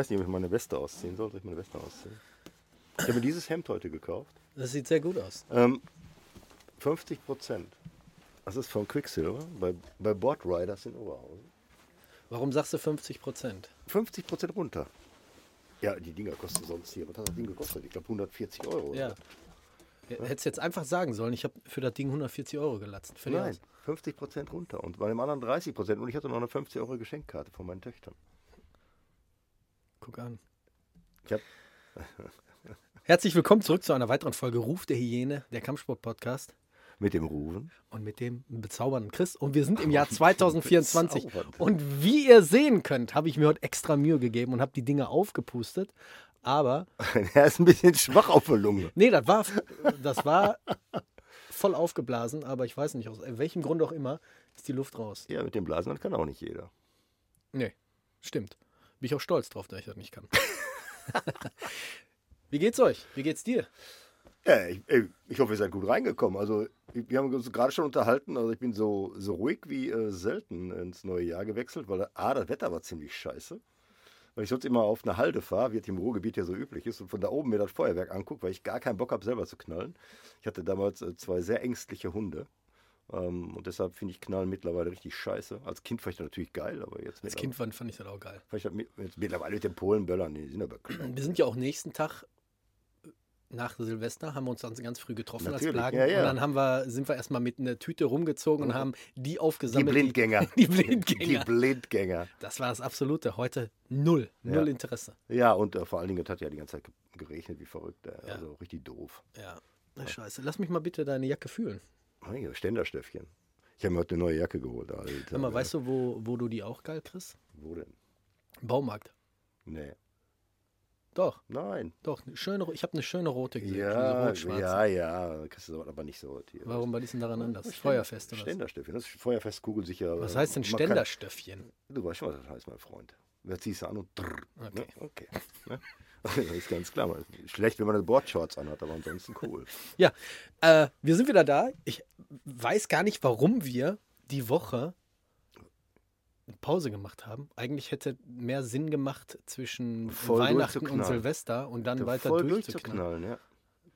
Weiß nicht, ob ich meine Weste ausziehen soll. Soll ich meine Weste ausziehen? Ich habe mir dieses Hemd heute gekauft. Das sieht sehr gut aus. Ähm, 50 Prozent. Das ist von Quicksilver bei, bei Boardriders in Oberhausen. Warum sagst du 50 Prozent? 50 Prozent runter. Ja, die Dinger kosten sonst hier. Was hat das Ding gekostet? Ich glaube 140 Euro. Ja. Hättest jetzt einfach sagen sollen, ich habe für das Ding 140 Euro gelatzt. Nein, aus. 50 Prozent runter. Und bei dem anderen 30 Prozent. Und ich hatte noch eine 50 Euro Geschenkkarte von meinen Töchtern. Guck an. Ich habe Herzlich willkommen zurück zu einer weiteren Folge Ruf der Hyäne, der Kampfsport-Podcast. mit dem Ruven. Und mit dem bezaubernden Chris. Und wir sind im Jahr 2024. Bezaubernd. Und wie ihr sehen könnt, habe ich mir heute extra Mühe gegeben und habe die Dinge aufgepustet. Aber, er ist ein bisschen schwach auf der Lunge. nee, das war, das war voll aufgeblasen. Aber ich weiß nicht, aus welchem Grund auch immer, ist die Luft raus. Ja, mit dem Blasen, das kann auch nicht jeder. Nee, stimmt. Bin ich auch stolz drauf, dass ich das nicht kann. wie geht's euch? Wie geht's dir? Ja, ich, ich hoffe, ihr seid gut reingekommen. Also, wir haben uns gerade schon unterhalten. Also, ich bin so, so ruhig wie äh, selten ins neue Jahr gewechselt, weil A, das Wetter war ziemlich scheiße. Weil ich sonst immer auf eine Halde fahre, wie es im Ruhrgebiet ja so üblich ist, und von da oben mir das Feuerwerk angucke, weil ich gar keinen Bock habe, selber zu knallen. Ich hatte damals äh, zwei sehr ängstliche Hunde. Ähm, und deshalb finde ich Knallen mittlerweile richtig scheiße. Als Kind fand ich das natürlich geil, aber jetzt, Als Kind fand, fand ich das auch geil. fand ich mit, jetzt mittlerweile mit den Polenböllern, die sind aber bekloppt. Wir sind ja auch nächsten Tag nach Silvester, haben wir uns dann ganz früh getroffen als Natürlich, Plagen. ja, ja. Und dann haben wir, sind wir erstmal mit einer Tüte rumgezogen und haben die Die aufgesammelt. Blindgänger. Die, die Blindgänger. Die Blindgänger. Das war das Absolute. Heute null. Null Ja. Interesse. Ja, und äh, vor allen Dingen, es hat ja die ganze Zeit ge- geregnet wie verrückt. Äh. Also richtig doof. Ja. Na, Scheiße. Lass mich mal bitte deine Jacke fühlen. Mein Ständerstöffchen. Ich habe mir heute eine neue Jacke geholt. Alter. Sag mal, weißt du, wo, wo du die auch geil kriegst? Wo denn? Baumarkt. Nee. Doch, Nein. doch. eine Schöne, ich habe eine schöne rote gesehen. Ja, rot-schwarze. ja, ja. Kriegst du aber nicht so. Hier. Warum war die denn daran anders? Ständer- Feuerfest oder was? Ständerstöffchen. Das ist Feuerfest kugelsicher. Was heißt denn Man kann- Ständerstöffchen? Du weißt schon, was das heißt, mein Freund. Da ziehst du an und drrr. Okay. Ne? Okay. Ne? Das ist ganz klar. Schlecht, wenn man eine Boardshorts anhat, aber ansonsten cool. Ja, äh, wir sind wieder da. Ich weiß gar nicht, warum wir die Woche eine Pause gemacht haben. Eigentlich hätte mehr Sinn gemacht zwischen Voll Weihnachten und. Silvester und dann Da weiter voll durchzuknallen. durchzuknallen, ja.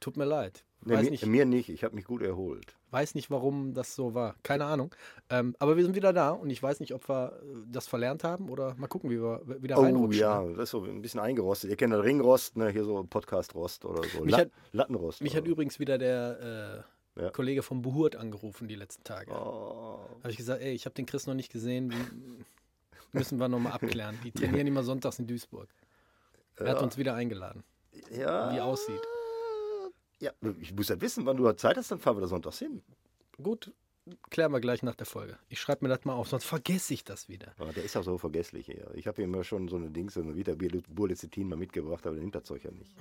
Tut mir leid. Nee, mir, nicht, mir nicht. Ich habe mich gut erholt. Weiß nicht, warum das so war. Keine Ahnung. Ähm, aber wir sind wieder da und ich weiß nicht, ob wir äh, das verlernt haben oder mal gucken, wie wir wieder Oh reinrutschen. ja, das ist so ein bisschen eingerostet. Ihr kennt den Ringrost, ne? hier so Podcast-Rost oder so. Mich La hat- Lattenrost. Mich hat übrigens wieder der äh, Ja. Kollege vom Behurt angerufen die letzten Tage. oh. Habe ich gesagt, ey, ich habe den Chris noch nicht gesehen. Müssen wir nochmal abklären. Die trainieren immer sonntags in Duisburg. Er hat Ja. uns wieder eingeladen. ja. wie aussieht. Ja, ich muss ja wissen, wann du Zeit hast, dann fahren wir da sonntags hin. Gut, klären wir gleich nach der Folge. Ich schreibe mir das mal auf, sonst vergesse ich das wieder. Ja, der ist auch so vergesslich hier. Ich habe ihm ja schon so eine Dings, so eine Vita Burlezitin mal mitgebracht, aber der nimmt das Zeug ja nicht.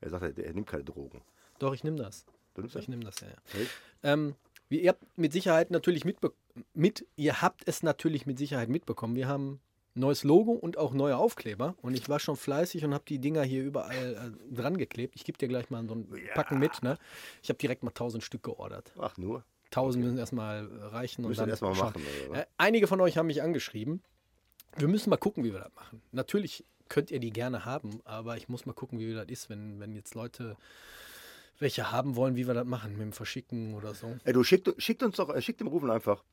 Er sagt, er, er nimmt keine Drogen. Doch, ich nehme das. Du nimmst das? Ich nehme das, ja. ja. Ähm, ihr habt mit Sicherheit natürlich mitbe mit, ihr habt es natürlich mit Sicherheit mitbekommen. Wir haben neues Logo und auch neue Aufkleber. Und ich war schon fleißig und habe die Dinger hier überall äh, dran geklebt. Ich gebe dir gleich mal so ein Packen mit. Ne? Ich habe direkt mal 1000 Stück geordert. Ach, nur. 1000 müssen erstmal reichen. Und Müssen dann wir erstmal machen. Äh, einige von euch haben mich angeschrieben. Wir müssen mal gucken, wie wir das machen. Natürlich könnt ihr die gerne haben, aber ich muss mal gucken, wie das ist, wenn, wenn jetzt Leute welche haben wollen, wie wir das machen, mit dem Verschicken oder so. Ey, du schickt, schickt uns doch, äh, schickt dem Rufen einfach.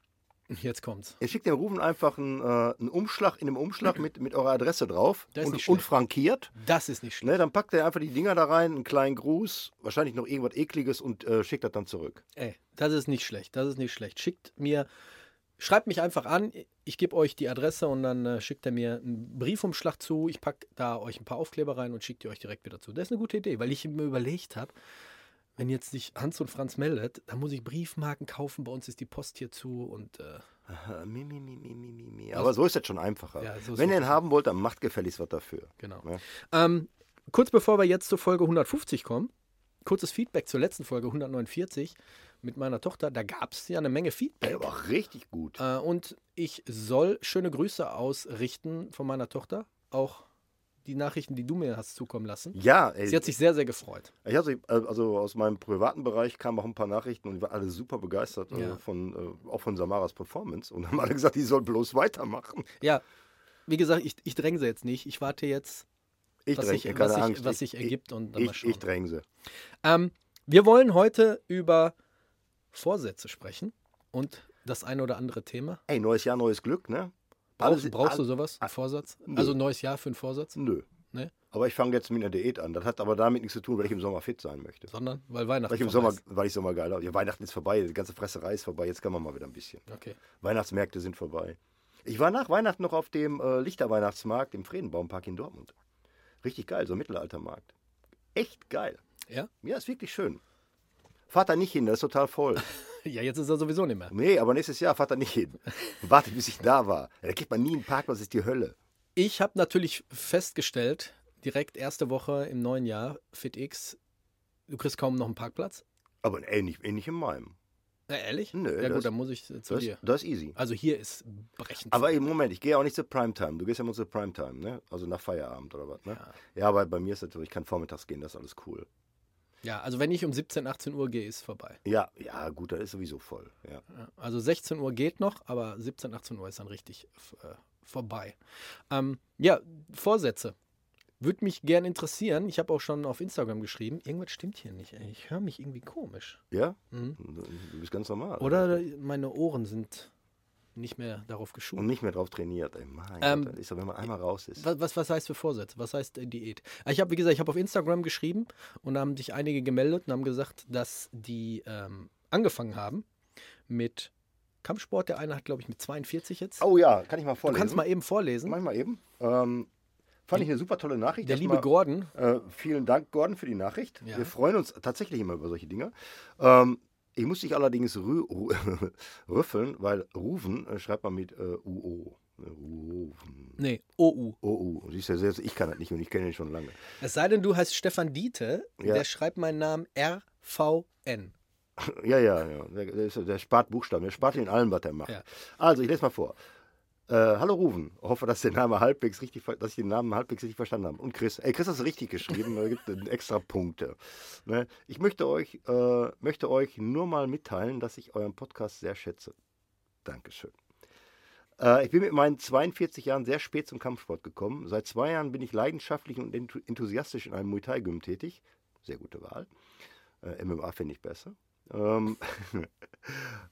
Jetzt kommt's. Ihr schickt dem Rufen einfach einen, äh, einen Umschlag in einem Umschlag mit, mit eurer Adresse drauf und, nicht und frankiert. Das ist nicht schlecht. Ne, dann packt er einfach die Dinger da rein, einen kleinen Gruß, wahrscheinlich noch irgendwas Ekliges und äh, schickt das dann zurück. Ey, das ist nicht schlecht. Das ist nicht schlecht. Schickt mir, schreibt mich einfach an. Ich gebe euch die Adresse und dann äh, schickt er mir einen Briefumschlag zu. Ich packe da euch ein paar Aufkleber rein und schickt die euch direkt wieder zu. Das ist eine gute Idee, weil ich mir überlegt habe, wenn jetzt sich Hans und Franz meldet, dann muss ich Briefmarken kaufen. Bei uns ist die Post hier zu und äh, Aha, mi, mi, mi, mi, mi, mi. Aber so ist das schon einfacher. Ja, so Wenn ihr ihn haben wollt, dann macht gefälligst was dafür. genau. Ne? Ähm, kurz bevor wir jetzt zur Folge 150 kommen, kurzes Feedback zur letzten Folge 149 mit meiner Tochter. Da gab es ja eine Menge Feedback. Aber auch richtig gut. Äh, und ich soll schöne Grüße ausrichten von meiner Tochter. Auch die Nachrichten, die du mir hast zukommen lassen. Ja, ey, Sie hat sich sehr, sehr gefreut. ich hatte, also aus meinem privaten Bereich kamen auch ein paar Nachrichten und die waren alle super begeistert äh, Ja. von, äh, auch von Samaras Performance und haben alle gesagt, die soll bloß weitermachen. Ja, wie gesagt, ich, ich dränge sie jetzt nicht. Ich warte jetzt, Ich was, dränge, sich, keine was, sich, was ich, sich ergibt und dann mal Ich, schauen. ich dränge sie. Ähm, wir wollen heute über Vorsätze sprechen und das eine oder andere Thema. Ey, neues Jahr, neues Glück, ne? Brauchst, Alles- brauchst du all- sowas? Einen Vorsatz? Nö. Also neues Jahr für einen Vorsatz? Nö. Ne? Aber ich fange jetzt mit einer Diät an. Das hat aber damit nichts zu tun, weil ich im Sommer fit sein möchte. Sondern weil Weihnachten Weil ich im Sommer, weil ich Sommer geil habe. Ja, Weihnachten ist vorbei, die ganze Fresserei ist vorbei, jetzt kann man mal wieder ein bisschen. Okay. Weihnachtsmärkte sind vorbei. Ich war nach Weihnachten noch auf dem äh, Lichterweihnachtsmarkt im Friedenbaumpark in Dortmund. Richtig geil, so ein Mittelaltermarkt. Echt geil. Ja? Ja, ist wirklich schön. Fahrt da nicht hin, das ist total voll. Ja, jetzt ist er sowieso nicht mehr. Nee, aber nächstes Jahr fahrt da nicht hin. Wartet, bis ich da war. Da kriegt man nie einen Parkplatz, das ist die Hölle. Ich habe natürlich festgestellt, direkt erste Woche im neuen Jahr, FitX, du kriegst kaum noch einen Parkplatz. Aber ey, nicht in meinem. Na, ehrlich? Nö, ja das- gut, dann muss ich äh, zu Das, dir. das ist easy. Also hier ist brechend. Aber im Moment, ich gehe auch nicht zur Primetime. Du gehst ja immer zur Primetime, ne? Also nach Feierabend oder was, ne? Ja, aber bei mir ist so, ich kann vormittags gehen, das ist alles cool. Ja, also wenn ich um 17, 18 Uhr gehe, ist vorbei. Ja, ja, gut, das ist sowieso voll. Ja. Also 16 Uhr geht noch, aber 17, 18 Uhr ist dann richtig äh, vorbei. Ähm, ja, Vorsätze. Würde mich gern interessieren. Ich habe auch schon auf Instagram geschrieben. Irgendwas stimmt hier nicht. Ey. Ich höre mich irgendwie komisch. Ja? Mhm. Du bist ganz normal. Oder meine Ohren sind nicht mehr darauf geschult. Und nicht mehr drauf trainiert, ey. Mein Ähm, Gott, ist doch, wenn man einmal raus ist. Was, was, was heißt für Vorsätze? Was heißt äh, Diät? Ah, Ich habe, wie gesagt, ich habe auf Instagram geschrieben und da haben sich einige gemeldet und haben gesagt, dass die ähm, angefangen haben mit Kampfsport. Der eine hat, glaube ich, mit 42 jetzt. Oh ja, kann ich mal du vorlesen? kannst mal eben vorlesen. Mach ich mal eben. Ähm, fand ich eine super tolle Nachricht. Der liebe Erstmal, Gordon. Äh, vielen Dank, Gordon, für die Nachricht. Ja. Wir freuen uns tatsächlich immer über solche Dinge. Ähm, ich muss dich allerdings rü rü rüffeln, weil Rufen äh, schreibt man mit äh, UO. Rufen. Nee, OU. OU. Siehst du, selbst ich kann das nicht und ich kenne ihn schon lange. Es sei denn, du heißt Stefan Diete, Ja. der schreibt meinen Namen RVN. Ja, ja, ja. Der, der, der spart Buchstaben. Der spart in allem, was er macht. Ja. Also, ich lese mal vor. Äh, hallo Rufen, hoffe, dass, der Name halbwegs richtig, dass ich den Namen halbwegs richtig verstanden habe. Und Chris, ey, Chris hast du richtig geschrieben, da gibt es extra Punkte. Ne? Ich möchte euch, äh, möchte euch nur mal mitteilen, dass ich euren Podcast sehr schätze. Dankeschön. Äh, ich bin mit meinen 42 Jahren sehr spät zum Kampfsport gekommen. Seit zwei Jahren bin ich leidenschaftlich und enthu- enthusiastisch in einem Muay Thai Gym tätig. Sehr gute Wahl. Äh, MMA finde ich besser. Ähm,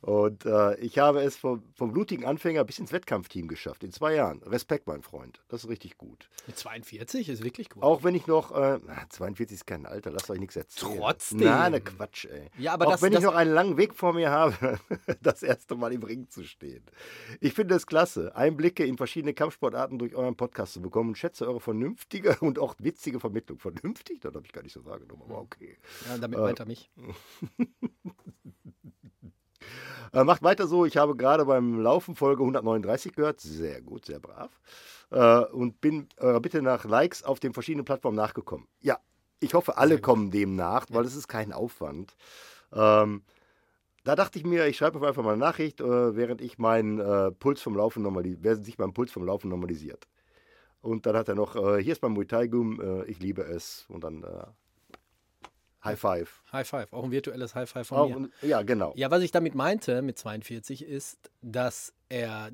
und äh, ich habe es vom, vom blutigen Anfänger bis ins Wettkampfteam geschafft. In zwei Jahren. Respekt, mein Freund. Das ist richtig gut. Mit 42 ist wirklich gut. Auch wenn ich noch. Äh, 42 ist kein Alter, lasst euch nichts erzählen. Trotzdem. Na, ne Quatsch, ey. Ja, aber Auch das- wenn das- ich noch einen langen Weg vor mir habe, das erste Mal im Ring zu stehen. Ich finde es klasse, Einblicke in verschiedene Kampfsportarten durch euren Podcast zu bekommen und schätze eure vernünftige und auch witzige Vermittlung. Vernünftig? Das habe ich gar nicht so wahrgenommen, aber okay. ja, damit meint er mich. Äh, macht weiter so. Ich habe gerade beim Laufen Folge 139 gehört. Sehr gut, sehr brav. Äh, und bin eurer Bitte nach Likes auf den verschiedenen Plattformen nachgekommen. Ja, ich hoffe, alle kommen dem nach, weil es ist kein Aufwand. Ähm, da dachte ich mir, ich schreibe einfach mal eine Nachricht, äh, während ich meinen äh, Puls vom Laufen normalisiert, während sich mein Puls vom Laufen normalisiert. Und dann hat er noch, äh, hier ist mein Muay Thai Gum, äh, ich liebe es. Und dann äh, High Five. High Five, auch ein virtuelles High Five von Auch, mir. ja, genau. Ja, was ich damit meinte mit 42 ist, dass er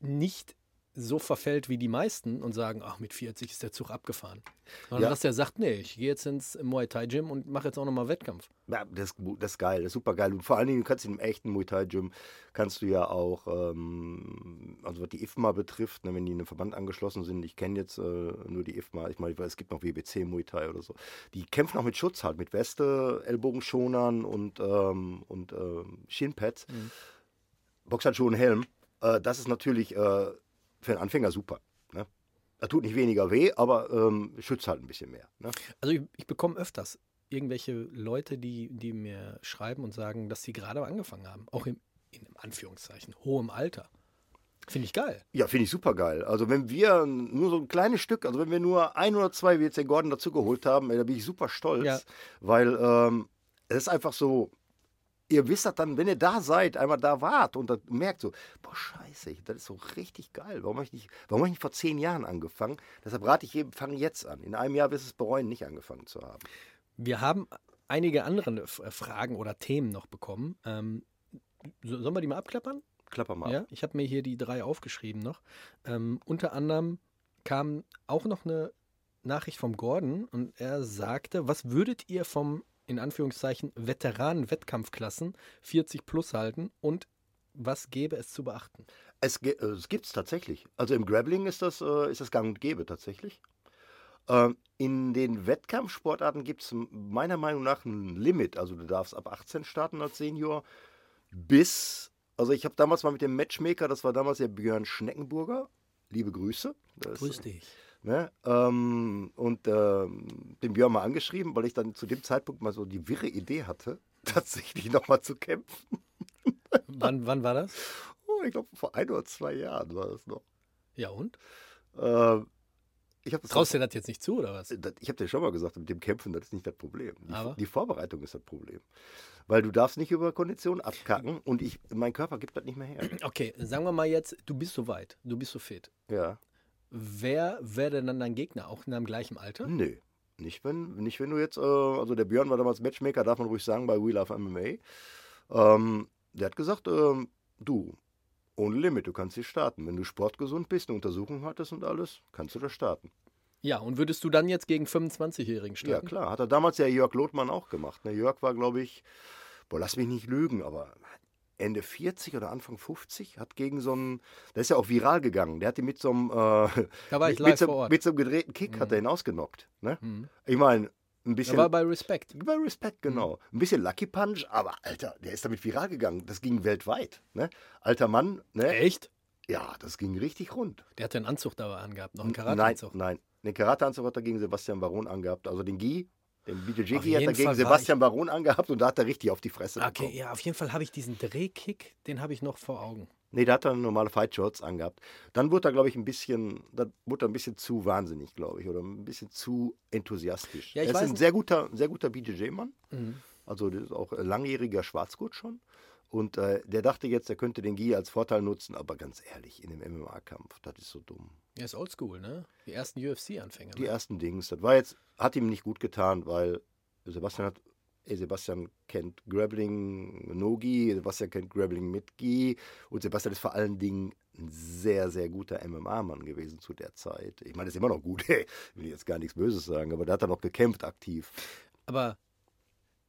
nicht so verfällt wie die meisten und sagen, ach, mit 40 ist der Zug abgefahren. Sondern Ja. dass er sagt, nee, ich gehe jetzt ins Muay Thai Gym und mache jetzt auch nochmal Wettkampf. Ja, das, das ist geil, das ist super geil. Und vor allen Dingen, du kannst in einem echten Muay Thai Gym, kannst du ja auch, ähm, also was die IFMA betrifft, ne, wenn die in einem Verband angeschlossen sind, ich kenne jetzt äh, nur die IFMA, ich meine, es gibt noch WBC Muay Thai oder so, die kämpfen auch mit Schutz halt, mit Weste, Ellbogenschonern und, ähm, und ähm, Shinpads, Boxhandschuhe und Helm. Äh, das ist natürlich äh, für einen Anfänger super. Ne? Er tut nicht weniger weh, aber ähm, schützt halt ein bisschen mehr. Ne? Also ich, ich bekomme öfters irgendwelche Leute, die, die mir schreiben und sagen, dass sie gerade angefangen haben. Auch im, in Anführungszeichen, hohem Alter. Finde ich geil. Ja, finde ich super geil. Also wenn wir nur so ein kleines Stück, also wenn wir nur ein oder zwei, wie jetzt den Gordon dazu geholt haben, da bin ich super stolz, Ja. weil ähm, es ist einfach so, ihr wisst das dann, wenn ihr da seid, einmal da wart und das merkt so, boah scheiße, das ist so richtig geil. Warum habe ich nicht, warum habe ich nicht vor zehn Jahren angefangen? Deshalb rate ich jedem, fang jetzt an. In einem Jahr wirst du es bereuen, nicht angefangen zu haben. Wir haben einige andere äh, Fragen oder Themen noch bekommen. Ähm, so- sollen wir die mal abklappern? Klapper mal. Ja, ich habe mir hier die drei aufgeschrieben noch. Ähm, unter anderem kam auch noch eine Nachricht vom Gordon und er sagte, was würdet ihr vom, in Anführungszeichen, Veteranen-Wettkampfklassen 40 plus halten und was gäbe es zu beachten? Es, äh, es gibt es tatsächlich. Also im Grappling ist das, äh, ist das gang und gäbe tatsächlich. Ähm, in den Wettkampfsportarten gibt es meiner Meinung nach ein Limit. Also du darfst ab 18 starten als Senior bis, also ich habe damals mal mit dem Matchmaker, das war damals der Björn Schneckenburger, liebe Grüße. Das, dich. Ne? Ähm, und ähm, den Björn mal angeschrieben, weil ich dann zu dem Zeitpunkt mal so die wirre Idee hatte, tatsächlich nochmal zu kämpfen. Wann, wann war das? Oh, ich glaube, vor ein oder zwei Jahren war das noch. Ja und? Äh, habe Traust du dir das jetzt nicht zu oder was? ich habe dir schon mal gesagt, mit dem Kämpfen, das ist nicht das Problem. Die, Aber? die Vorbereitung ist das Problem. Weil du darfst nicht über Kondition abkacken und ich, mein Körper gibt das nicht mehr her. Okay, sagen wir mal jetzt, du bist so weit, du bist so fit. Ja. Wer wäre denn dann dein Gegner, auch in deinem gleichen Alter? Nö. Nicht wenn, nicht wenn du jetzt, äh, also der Björn war damals Matchmaker, darf man ruhig sagen, bei We Love MMA. Ähm, der hat gesagt, ähm, du, ohne Limit, du kannst hier starten. Wenn du sportgesund bist, eine Untersuchung hattest und alles, kannst du da starten. Ja, und würdest du dann jetzt gegen 25-Jährigen Ja, starten? klar. Hat er damals ja Jörg Lothmann auch gemacht. Ne? Jörg war, glaube ich, boah, lass mich nicht lügen, aber Ende 40 oder Anfang 50 hat gegen so einen, der ist ja auch viral gegangen. Der hat ihn mit so einem, äh, mit, mit, so, mit so einem gedrehten Kick hat er ihn ausgenockt. Ne? Mhm. Ich meine, ein bisschen. war bei Respect. bei Respect, genau. Ein bisschen Lucky Punch, aber Alter, der ist damit viral gegangen. Das ging weltweit. Ne? Alter Mann, ne? Echt? Ja, das ging richtig rund. Der hat einen Anzug da angehabt, noch einen Nein, Karateanzug. nein. Den Karateanzug hat er gegen Sebastian Baron angehabt. Also den Gi, den Gi hat er jeden gegen Fall Sebastian Baron angehabt und da hat er richtig auf die Fresse Okay, bekommen. ja, auf jeden Fall habe ich diesen Drehkick, den habe ich noch vor Augen. Nee, da hat er normale Fight Shorts angehabt. Dann wurde er, glaube ich, ein bisschen, dann wurde er ein bisschen zu wahnsinnig, glaube ich, oder ein bisschen zu enthusiastisch. Ja, ich er ist ein nicht. sehr guter, sehr guter BJJ-Mann. Mhm. Also das ist auch ein langjähriger Schwarzgurt schon. Und äh, der dachte jetzt, er könnte den Gi als Vorteil nutzen, aber ganz ehrlich, in dem MMA-Kampf, das ist so dumm. Er ist oldschool, ne? Die ersten UFC-Anfänger. Die Ne? ersten Dings, das war jetzt, hat ihm nicht gut getan, weil Sebastian hat, eh, Sebastian kennt Grappling No-Gi, Sebastian kennt Grappling mit Gi und Sebastian ist vor allen Dingen ein sehr, sehr guter MMA-Mann gewesen zu der Zeit. Ich meine, ist immer noch gut, ich will jetzt gar nichts Böses sagen, aber da hat er noch gekämpft aktiv. Aber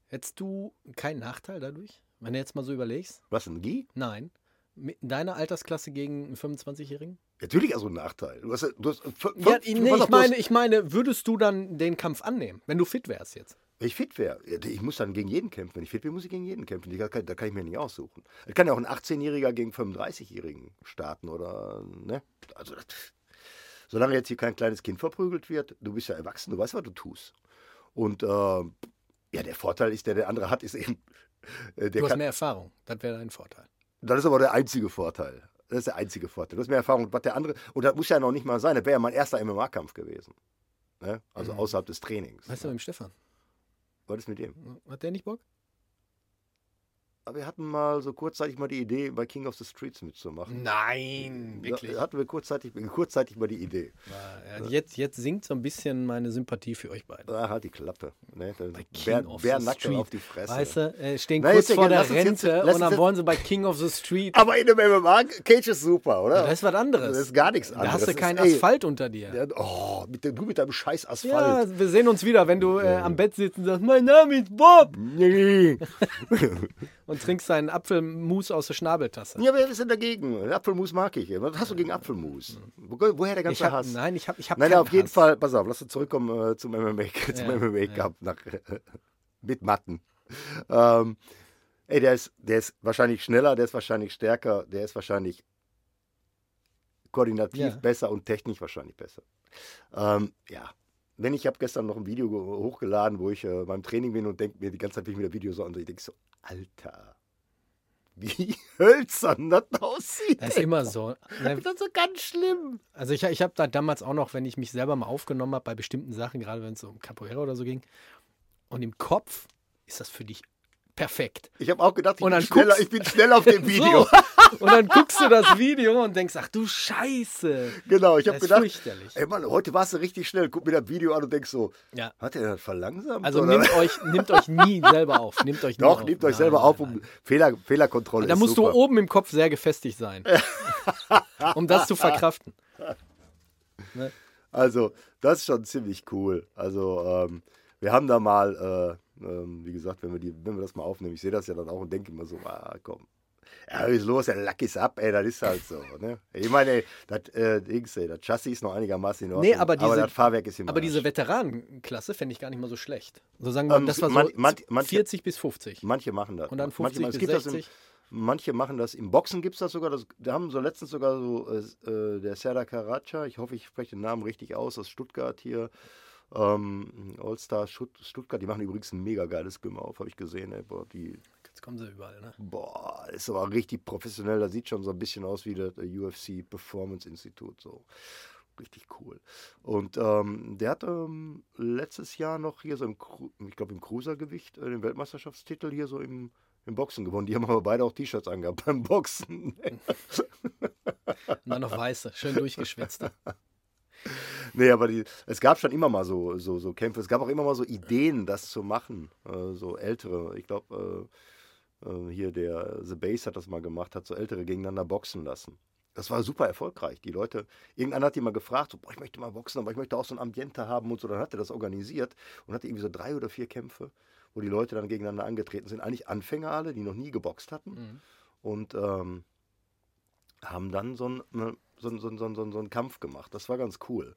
Hättest du keinen Nachteil dadurch, wenn du jetzt mal so überlegst? Was, ein Gi? Nein. Mit deiner Altersklasse gegen einen 25-Jährigen? Natürlich also ein Nachteil. Du hast, du hast, f- Ja, nee, auf, ich hast- meine, ich meine, würdest du dann den Kampf annehmen, wenn du fit wärst jetzt? Wenn ich fit wäre, ich muss dann gegen jeden kämpfen. Wenn ich fit bin, muss ich gegen jeden kämpfen. Da kann, da kann ich mir nicht aussuchen. Es kann ja auch ein 18-Jähriger gegen 35-Jährigen starten oder, ne? Also, das, solange jetzt hier kein kleines Kind verprügelt wird, du bist ja erwachsen, du weißt, was du tust. Und, äh, ja, der Vorteil ist, der der andere hat, ist eben, äh, Du hast kann, mehr Erfahrung. Das wäre dein Vorteil. das ist aber der einzige Vorteil. Das ist der einzige Vorteil. Du hast mehr Erfahrung, was der andere, und das muss ja noch nicht mal sein, das wäre ja mein erster MMA-Kampf gewesen. Ne? Also außerhalb des Trainings. Mhm. Weißt du, mit dem Stefan? Was ist mit dem? Hat der nicht Bock? Wir hatten mal so kurzzeitig mal die Idee, bei King of the Streets mitzumachen. Nein, wirklich. Da hatten wir kurzzeitig, kurzzeitig mal die Idee. Ja, jetzt, jetzt sinkt so ein bisschen meine Sympathie für euch beide. Ah, halt die Klappe. Ne? Bei King Bär, of Bär the nackt Street. auf die Fresse. Weißt du, äh, stehen Na, kurz ja vor der jetzt- Rente lass und dann jetzt- wollen sie bei King of the Street. Aber in dem MMA, Cage ist super, oder? Das ist was anderes. Das ist gar nichts Da anderes. hast du keinen ist, ey, Asphalt unter dir. Ja, oh, mit dem, du mit deinem scheiß Ja, Asphalt. wir sehen uns wieder, wenn du äh, am Bett sitzt und sagst, mein Name ist Bob Nee. und trinkst deinen Apfelmus aus der Schnabeltasse. ja, wer ist denn dagegen? Apfelmus mag ich. Was hast du gegen Apfelmus? Wo, woher der ganze hab, Hass? nein, ich habe ich hab Nein, auf jeden Hass. Fall, pass auf, lass uns zurückkommen äh, zum MMA, zum Ja, MMA Cup nach, mit Matten. Ähm, ey, der ist, der ist wahrscheinlich schneller, der ist wahrscheinlich stärker, der ist wahrscheinlich koordinativ Ja. besser und technisch wahrscheinlich besser. Ähm, ja, wenn ich habe gestern noch ein Video ge- hochgeladen, wo ich äh, beim Training bin und denke mir die ganze Zeit, wie ich mir das Video so an, ich denke so, Alter, wie hölzern das aussieht. Das ist ey. immer so. Ne, Das ist so ganz schlimm. Also ich, ich habe da damals auch noch, wenn ich mich selber mal aufgenommen habe bei bestimmten Sachen, gerade wenn es um Capoeira oder so ging, und im Kopf ist das für dich perfekt. Ich habe auch gedacht, ich Und bin, dann schneller, guckst- ich bin schnell auf dem Video. So. Und dann guckst du das Video und denkst, ach du Scheiße. Genau, ich habe gedacht, fürchterlich. ey Mann, heute warst du richtig schnell. Guck mir das Video an und denkst so, Ja. hat er das verlangsamt? Also oder? nehmt euch, nehmt euch nie selber auf. Nehmt euch Doch, auf. nehmt euch Nein, selber nein, auf, nein. um Fehler, Fehlerkontrolle Da musst super. du oben im Kopf sehr gefestigt sein. um das zu verkraften. Ne? Also, das ist schon ziemlich cool. Also, ähm, wir haben da mal, äh, ähm, wie gesagt, wenn wir, die, wenn wir das mal aufnehmen, ich sehe das ja dann auch und denke immer so, ah, komm. Ja, ist los, der Lack ist ab, ey, das ist halt so. Ne? Ich meine, ey, das, äh, Dings, ey, das Chassis ist noch einigermaßen in Ordnung, Nee, aber diese- das Fahrwerk ist im Aber diese Veteranenklasse fände ich gar nicht mal so schlecht. So sagen wir, Ähm, das war so man- man- manche- 40 bis 50. Manche machen das. Und dann Manche 50 machen- es bis gibt das im- 60. Manche machen das, im Boxen gibt es das sogar, das, da haben so letztens sogar so, äh, äh, der Serdar Karaca, ich hoffe, ich spreche den Namen richtig aus, aus Stuttgart hier, ähm, All-Star Stutt Stuttgart, die machen übrigens ein mega geiles Gym auf, habe ich gesehen, ey, boah, die, Jetzt kommen sie überall, ne? boah, ist aber richtig professionell, das sieht schon so ein bisschen aus wie das äh, UFC Performance Institut, so. Richtig cool. Und ähm, der hat ähm, letztes Jahr noch hier so im, ich glaube im Cruisergewicht äh, den Weltmeisterschaftstitel hier so im, im Boxen gewonnen. Die haben aber beide auch T-Shirts angehabt beim Boxen. Und dann noch weiße, schön durchgeschwitzt. nee, aber die, es gab schon immer mal so, so, so Kämpfe. Es gab auch immer mal so Ideen, das zu machen. Äh, so ältere, ich glaube, äh, äh, hier der The Base hat das mal gemacht, hat so ältere gegeneinander boxen lassen. Das war super erfolgreich. Die Leute, irgendeiner hat die mal gefragt, so, boah, ich möchte mal boxen, aber ich möchte auch so ein Ambiente haben und so. Dann hat er das organisiert und hatte irgendwie so drei oder vier Kämpfe, wo die Leute dann gegeneinander angetreten sind. Eigentlich Anfänger alle, die noch nie geboxt hatten. Mhm. und ähm, haben dann so einen ne, so so so so so einen Kampf gemacht. Das war ganz cool.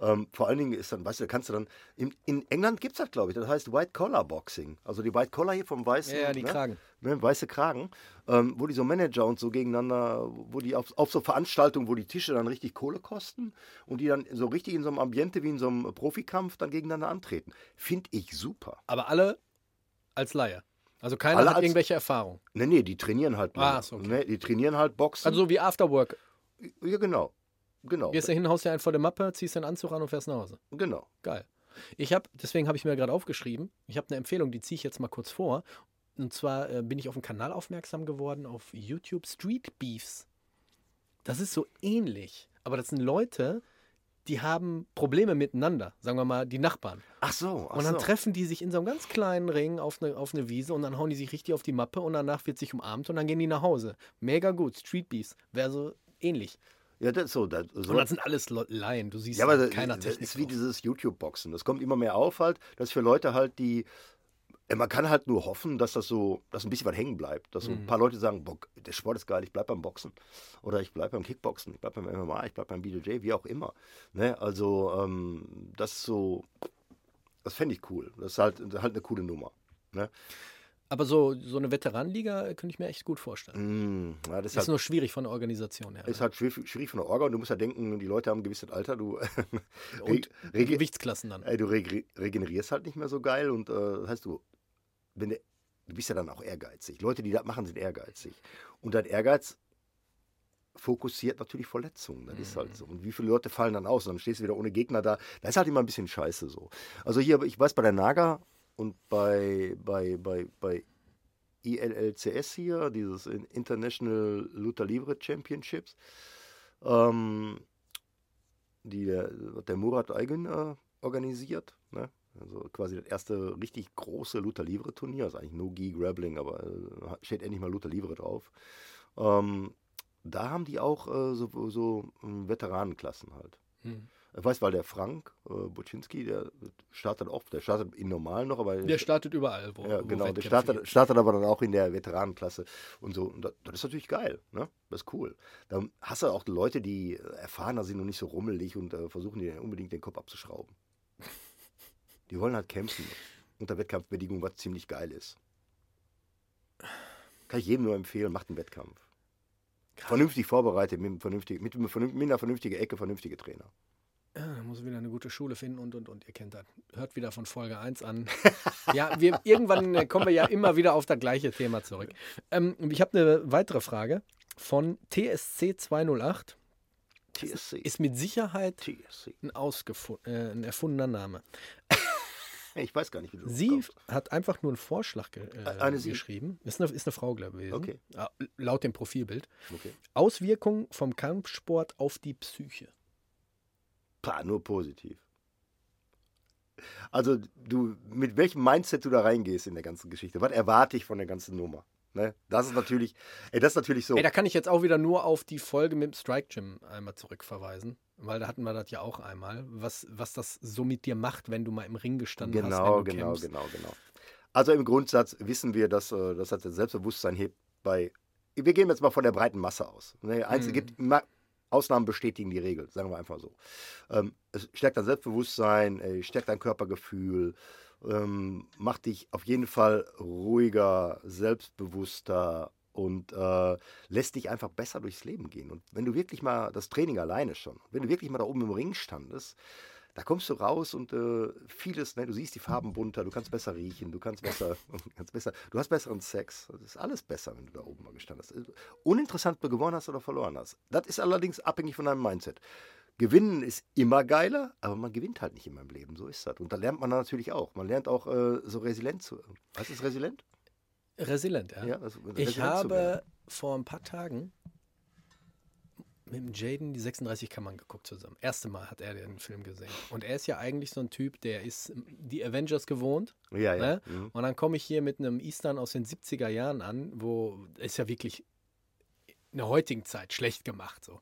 Ähm, vor allen Dingen ist dann, weißt du, da kannst du dann, in, in England gibt es das, glaube ich, das heißt White Collar Boxing. Also die White Collar hier vom weißen, Ja, ja, die ne, Kragen. Ne, weiße Kragen, ähm, wo die so Manager und so gegeneinander, wo die auf, auf so Veranstaltungen, wo die Tische dann richtig Kohle kosten und die dann so richtig in so einem Ambiente wie in so einem Profikampf dann gegeneinander antreten. Finde ich super. Aber alle als Laie. Also keiner Alle hat irgendwelche Erfahrung. Nee, nee, die trainieren halt. Ah, okay. ne, die trainieren halt Boxen. Also so wie Afterwork. Ja, genau. Genau. Gehst du hin, haust dir einen vor der Mappe, ziehst deinen Anzug an und fährst nach Hause. Genau. Geil. Ich habe, deswegen habe ich mir gerade aufgeschrieben, ich habe eine Empfehlung, die ziehe ich jetzt mal kurz vor. Und zwar äh, bin ich auf einen Kanal aufmerksam geworden auf YouTube Street Beefs. Das ist so ähnlich, aber das sind Leute, die haben Probleme miteinander, sagen wir mal die Nachbarn. Ach so. Ach Und dann so. treffen die sich in so einem ganz kleinen Ring auf eine, auf eine Wiese und dann hauen die sich richtig auf die Mappe und danach wird sich umarmt und dann gehen die nach Hause. Mega gut. Street Beefs wäre so ähnlich. Ja, das so. Das, so Und das sind alles Le- Laien. Du siehst ja, aber das, keiner das Technik. ist wie dieses YouTube-Boxen. Das kommt immer mehr auf halt, dass für Leute halt, die äh, man kann halt nur hoffen, dass das so, dass ein bisschen was hängen bleibt. Dass so ein paar Leute sagen, boah, der Sport ist geil, ich bleib beim Boxen. Oder ich bleib beim Kickboxen, ich bleib beim MMA, ich bleib beim BJJ, wie auch immer. Ne? Also, ähm, das ist so, das fände ich cool. Das ist halt, halt eine coole Nummer. Ne? Aber so, so eine Veteranenliga könnte ich mir echt gut vorstellen. Mm, ja, das Ist, halt, nur schwierig von der Organisation her. ist halt schwierig, schwierig von der Orga und du musst ja denken, die Leute haben ein gewisses Alter, du, Und Gewichtsklassen dann. ey, du rege- regenerierst halt nicht mehr so geil und äh, das heißt, du, wenn du, du bist ja dann auch ehrgeizig. Leute, die das machen, sind ehrgeizig. Und dein Ehrgeiz fokussiert natürlich Verletzungen. Das ist halt so. Und wie viele Leute fallen dann aus? Und dann stehst du wieder ohne Gegner da. Das ist halt immer ein bisschen scheiße so. Also hier, ich weiß bei der Naga und bei, bei, bei, bei ILLCS hier, dieses International Luta Libre Championships, ähm, die der, der Murat Eigen äh, organisiert. Ne? Also quasi das erste richtig große Luta Livre Turnier. Also eigentlich No Gi Grappling, aber äh, steht endlich mal Luta Livre drauf. Ähm, da haben die auch äh, so, so ähm, Veteranenklassen halt. Hm. Ich weiß, weil der Frank äh, Buczynski, der startet auch, der startet in normal noch, aber Der startet überall, wo, ja, wo genau. Der Wettkämpfe startet, startet aber dann auch in der Veteranenklasse und so. Und das, das ist natürlich geil, ne? Das ist cool. Dann hast du auch Leute, die erfahrener sind und nicht so rummelig und äh, versuchen dir unbedingt den Kopf abzuschrauben. Die wollen halt kämpfen unter Wettkampfbedingungen, was ziemlich geil ist. Kann ich jedem nur empfehlen, macht einen Wettkampf. Vernünftig vorbereitet, mit, vernünftig, mit, mit einer vernünftigen Ecke, vernünftige Trainer. Da muss wieder eine gute Schule finden und und und. Ihr kennt das. Hört wieder von Folge 1 an. ja, wir, irgendwann äh, kommen wir ja immer wieder auf das gleiche Thema zurück. Ähm, ich habe eine weitere Frage von TSC 208. TSC. Ist mit Sicherheit TSC. ein, äh, ein erfundener Name. Ich weiß gar nicht, wie du das Sie kommst. hat einfach nur einen Vorschlag ge äh, Sie? geschrieben. Ist eine, ist eine Frau gewesen. Okay. Ja, laut dem Profilbild. Okay. Auswirkungen vom Kampfsport auf die Psyche. Pah, nur positiv. Also du, mit welchem Mindset du da reingehst in der ganzen Geschichte. Was erwarte ich von der ganzen Nummer? Ne? Das ist natürlich, ey, das ist natürlich so. Ey, da kann ich jetzt auch wieder nur auf die Folge mit dem Strike Gym einmal zurückverweisen. Weil da hatten wir das ja auch einmal, was, was das so mit dir macht, wenn du mal im Ring gestanden hast. genau, wenn du genau, kämpfst. genau, genau. Also im Grundsatz wissen wir, dass äh, das hat das Selbstbewusstsein hebt bei. Wir gehen jetzt mal von der breiten Masse aus. Ne? Einzel Mhm. gibt Ausnahmen bestätigen die Regel, sagen wir einfach so. Ähm, es stärkt dein Selbstbewusstsein, äh, stärkt dein Körpergefühl, ähm, macht dich auf jeden Fall ruhiger, selbstbewusster und äh, lässt dich einfach besser durchs Leben gehen. Und wenn du wirklich mal das Training alleine schon, wenn du wirklich mal da oben im Ring standest, da kommst du raus und äh, vieles, ne, du siehst die Farben bunter, du kannst besser riechen, du kannst besser, kannst besser, du hast besseren Sex. Das ist alles besser, wenn du da oben mal gestanden hast. Uninteressant, ob du gewonnen hast oder verloren hast. Das ist allerdings abhängig von deinem Mindset. Gewinnen ist immer geiler, aber man gewinnt halt nicht immer im Leben. So ist das. Und da lernt man natürlich auch. Man lernt auch äh, so resilient zu. Was ist resilient? Resilient, ja. Ja, also ich resilient zu habe vor ein paar Tagen mit dem Jaden die 36 Kammern geguckt zusammen. Erste Mal hat er den Film gesehen. Und er ist ja eigentlich so ein Typ, der ist die Avengers gewohnt. Ja, ja. Ne? Mhm. Und dann komme ich hier mit einem Eastern aus den 70er Jahren an, wo ist ja wirklich in der heutigen Zeit schlecht gemacht, so.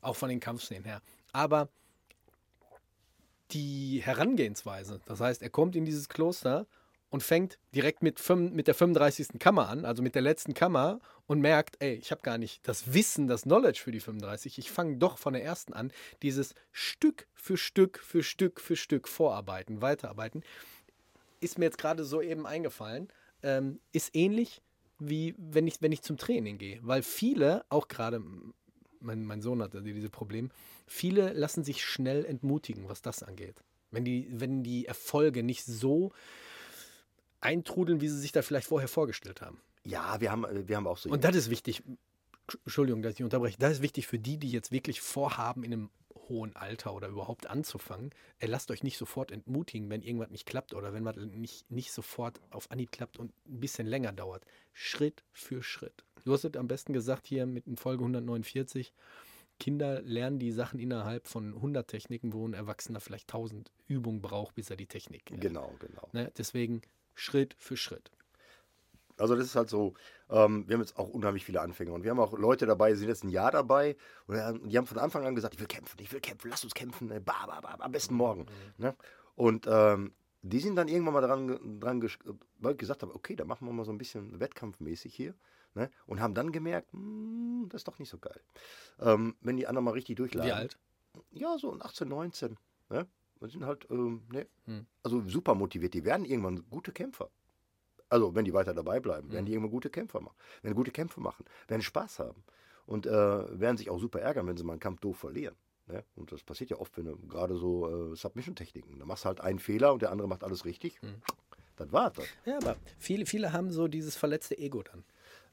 Auch von den Kampfszenen her. Aber die Herangehensweise, das heißt, er kommt in dieses Kloster und fängt direkt mit, mit der 35. Kammer an, also mit der letzten Kammer und merkt, ey, ich habe gar nicht das Wissen, das Knowledge für die 35. Ich fange doch von der ersten an, dieses Stück für Stück für Stück für Stück vorarbeiten, weiterarbeiten ist mir jetzt gerade so eben eingefallen, ähm, ist ähnlich wie wenn ich, wenn ich zum Training gehe. Weil viele, auch gerade mein, mein Sohn hatte dieses Problem, viele lassen sich schnell entmutigen, was das angeht. Wenn die, wenn die Erfolge nicht so eintrudeln, wie sie sich da vielleicht vorher vorgestellt haben. Ja, wir haben, äh, wir haben auch so. Und das ist wichtig. Entschuldigung, dass ich unterbreche. Das ist wichtig für die, die jetzt wirklich vorhaben, in einem hohen Alter oder überhaupt anzufangen. Äh, lasst euch nicht sofort entmutigen, wenn irgendwas nicht klappt oder wenn was nicht, nicht sofort auf Anhieb klappt und ein bisschen länger dauert. Schritt für Schritt. Du hast es am besten gesagt hier mit in Folge 149. Kinder lernen die Sachen innerhalb von 100 Techniken, wo ein Erwachsener vielleicht 1000 Übungen braucht, bis er die Technik. äh, genau, genau. Ne? Deswegen Schritt für Schritt. Also das ist halt so, ähm, wir haben jetzt auch unheimlich viele Anfänger und wir haben auch Leute dabei, die sind jetzt ein Jahr dabei und die haben von Anfang an gesagt, ich will kämpfen, ich will kämpfen, lass uns kämpfen, bah, bah, bah, am besten morgen. Ne? Und ähm, die sind dann irgendwann mal dran, dran weil ich gesagt habe, okay, da machen wir mal so ein bisschen wettkampfmäßig hier. Ne? Und haben dann gemerkt, hm, das ist doch nicht so geil. Ähm, wenn die anderen mal richtig durchladen. Wie alt? Ja, so 18, 19. Ne? Sind halt, ähm, ne? Hm. also super motiviert. Die werden irgendwann gute Kämpfer. Also, wenn die weiter dabei bleiben, werden die irgendwann gute Kämpfer machen. Werden gute Kämpfe machen, werden Spaß haben. Und äh, werden sich auch super ärgern, wenn sie mal einen Kampf doof verlieren. Ne? Und das passiert ja oft, wenn du gerade so äh, Submission-Techniken. Da machst du halt einen Fehler und der andere macht alles richtig. Mhm. Das war's. Das. Ja, aber viele, viele haben so dieses verletzte Ego dann.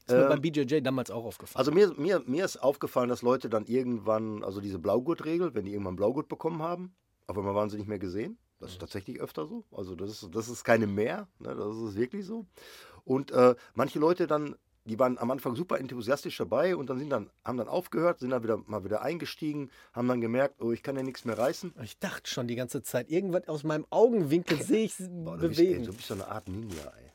Das ist mir Ähm, beim BJJ damals auch aufgefallen. Also mir, mir, mir ist aufgefallen, dass Leute dann irgendwann, also diese Blaugurt-Regel, wenn die irgendwann Blaugurt bekommen haben, auf einmal waren sie nicht mehr gesehen. Das ist tatsächlich öfter so. Also das ist, das ist keine mehr, ne? das ist wirklich so. Und äh, manche Leute dann, die waren am Anfang super enthusiastisch dabei und dann sind dann, haben dann aufgehört, sind dann wieder mal wieder eingestiegen, haben dann gemerkt, oh, ich kann ja nichts mehr reißen. ich dachte schon die ganze Zeit, irgendwas aus meinem Augenwinkel sehe ich Boah, du, bist, ey, bewegen. du bist so eine Art Ninja, ey.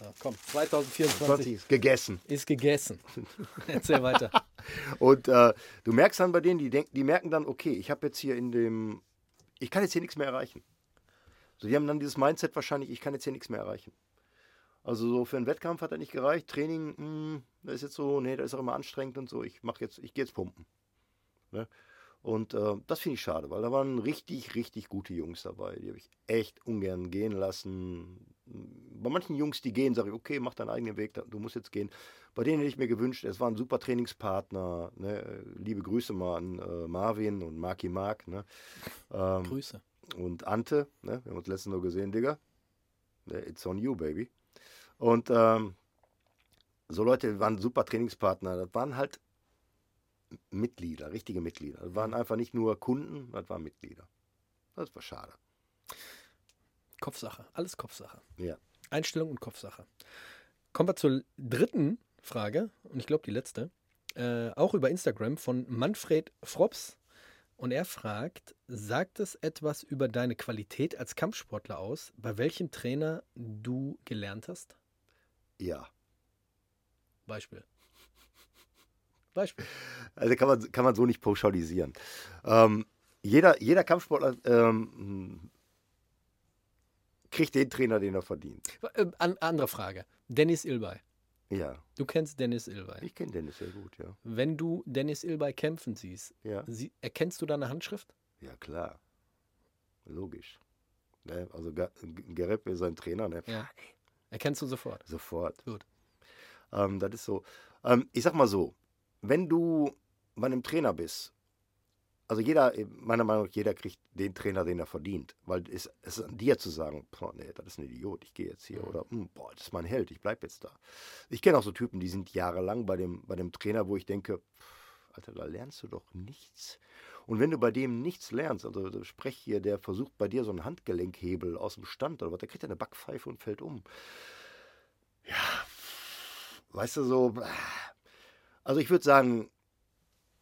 Ja, komm, 2024 20 ist gegessen. ist gegessen. Erzähl weiter. Und äh, du merkst dann bei denen, die, denken, die merken dann, okay, ich habe jetzt hier in dem, ich kann jetzt hier nichts mehr erreichen. So, die haben dann dieses Mindset wahrscheinlich, ich kann jetzt hier nichts mehr erreichen. Also so für einen Wettkampf hat er nicht gereicht. Training, mh, das ist jetzt so, nee, das ist auch immer anstrengend und so. Ich mache jetzt, ich gehe jetzt pumpen. Ne? Und äh, das finde ich schade, weil da waren richtig, richtig gute Jungs dabei. Die habe ich echt ungern gehen lassen. Bei manchen Jungs, die gehen, sage ich, okay, mach deinen eigenen Weg, du musst jetzt gehen. Bei denen hätte ich mir gewünscht, es waren super Trainingspartner. Ne? Liebe Grüße mal an äh, Marvin und Marky Mark. Ne? Ähm, Grüße. und Ante, ne? wir haben uns letztens nur gesehen, Digga. Ne, It's on you, baby. Und ähm, so Leute waren super Trainingspartner. Das waren halt Mitglieder, richtige Mitglieder. Das waren einfach nicht nur Kunden, das waren Mitglieder. Das war schade. Kopfsache. Alles Kopfsache. Ja. Einstellung und Kopfsache. Kommen wir zur dritten Frage und ich glaube die letzte. Äh, auch über Instagram von Manfred Frops. Und er fragt, sagt es etwas über deine Qualität als Kampfsportler aus, bei welchem Trainer du gelernt hast? Ja. Beispiel. Beispiel. Also kann man, kann man so nicht pauschalisieren. Ähm, jeder, jeder Kampfsportler ähm, kriegt den Trainer, den er verdient. Äh, an, andere Frage. Dennis Ilbay. Ja, Du kennst Dennis Ilbay. ich kenne Dennis sehr gut, ja. Wenn du Dennis Ilbay kämpfen siehst, Ja, sie, erkennst du deine Handschrift? ja klar. Logisch. Ne? Also Gereb ist sein Trainer, ne? Ja. Erkennst du sofort. Sofort. Gut. Ähm, das ist so. Ähm, ich sag mal so, wenn du bei einem Trainer bist, also jeder, meiner Meinung nach, jeder kriegt den Trainer, den er verdient. Weil es es ist an dir zu sagen, boah, nee, das ist ein Idiot, ich gehe jetzt hier. Mhm. Oder, "Hm, boah, das ist mein Held, ich bleib jetzt da. Ich kenne auch so Typen, die sind jahrelang bei dem, bei dem Trainer, wo ich denke, Alter, da lernst du doch nichts. Und wenn du bei dem nichts lernst, also sprech hier, der versucht bei dir so einen Handgelenkhebel aus dem Stand oder was, der kriegt ja eine Backpfeife und fällt um. Ja, weißt du, so. Also ich würde sagen,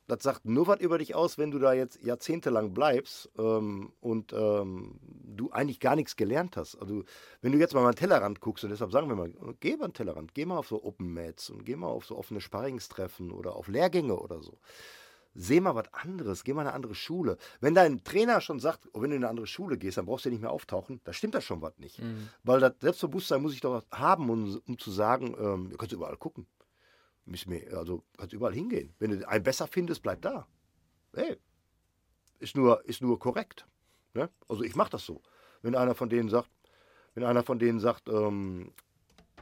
das sagt nur was über dich aus, wenn du da jetzt jahrzehntelang bleibst ähm, und ähm, du eigentlich gar nichts gelernt hast. Also wenn du jetzt mal einen Tellerrand guckst und deshalb sagen wir mal, geh mal einen Tellerrand, geh mal auf so Open Mats und geh mal auf so offene Sparringstreffen oder auf Lehrgänge oder so. Seh mal was anderes, geh mal in eine andere Schule. Wenn dein Trainer schon sagt, oh, wenn du in eine andere Schule gehst, dann brauchst du nicht mehr auftauchen, da stimmt das schon was nicht. Weil das Selbstbewusstsein muss ich doch haben, um, um zu sagen, ähm, du kannst überall gucken. Müssen wir- Also kannst überall hingehen. Wenn du einen besser findest, bleib da. Hey, ist nur, ist nur korrekt. Ne? Also ich mache das so. Wenn einer von denen sagt, wenn einer von denen sagt, ähm,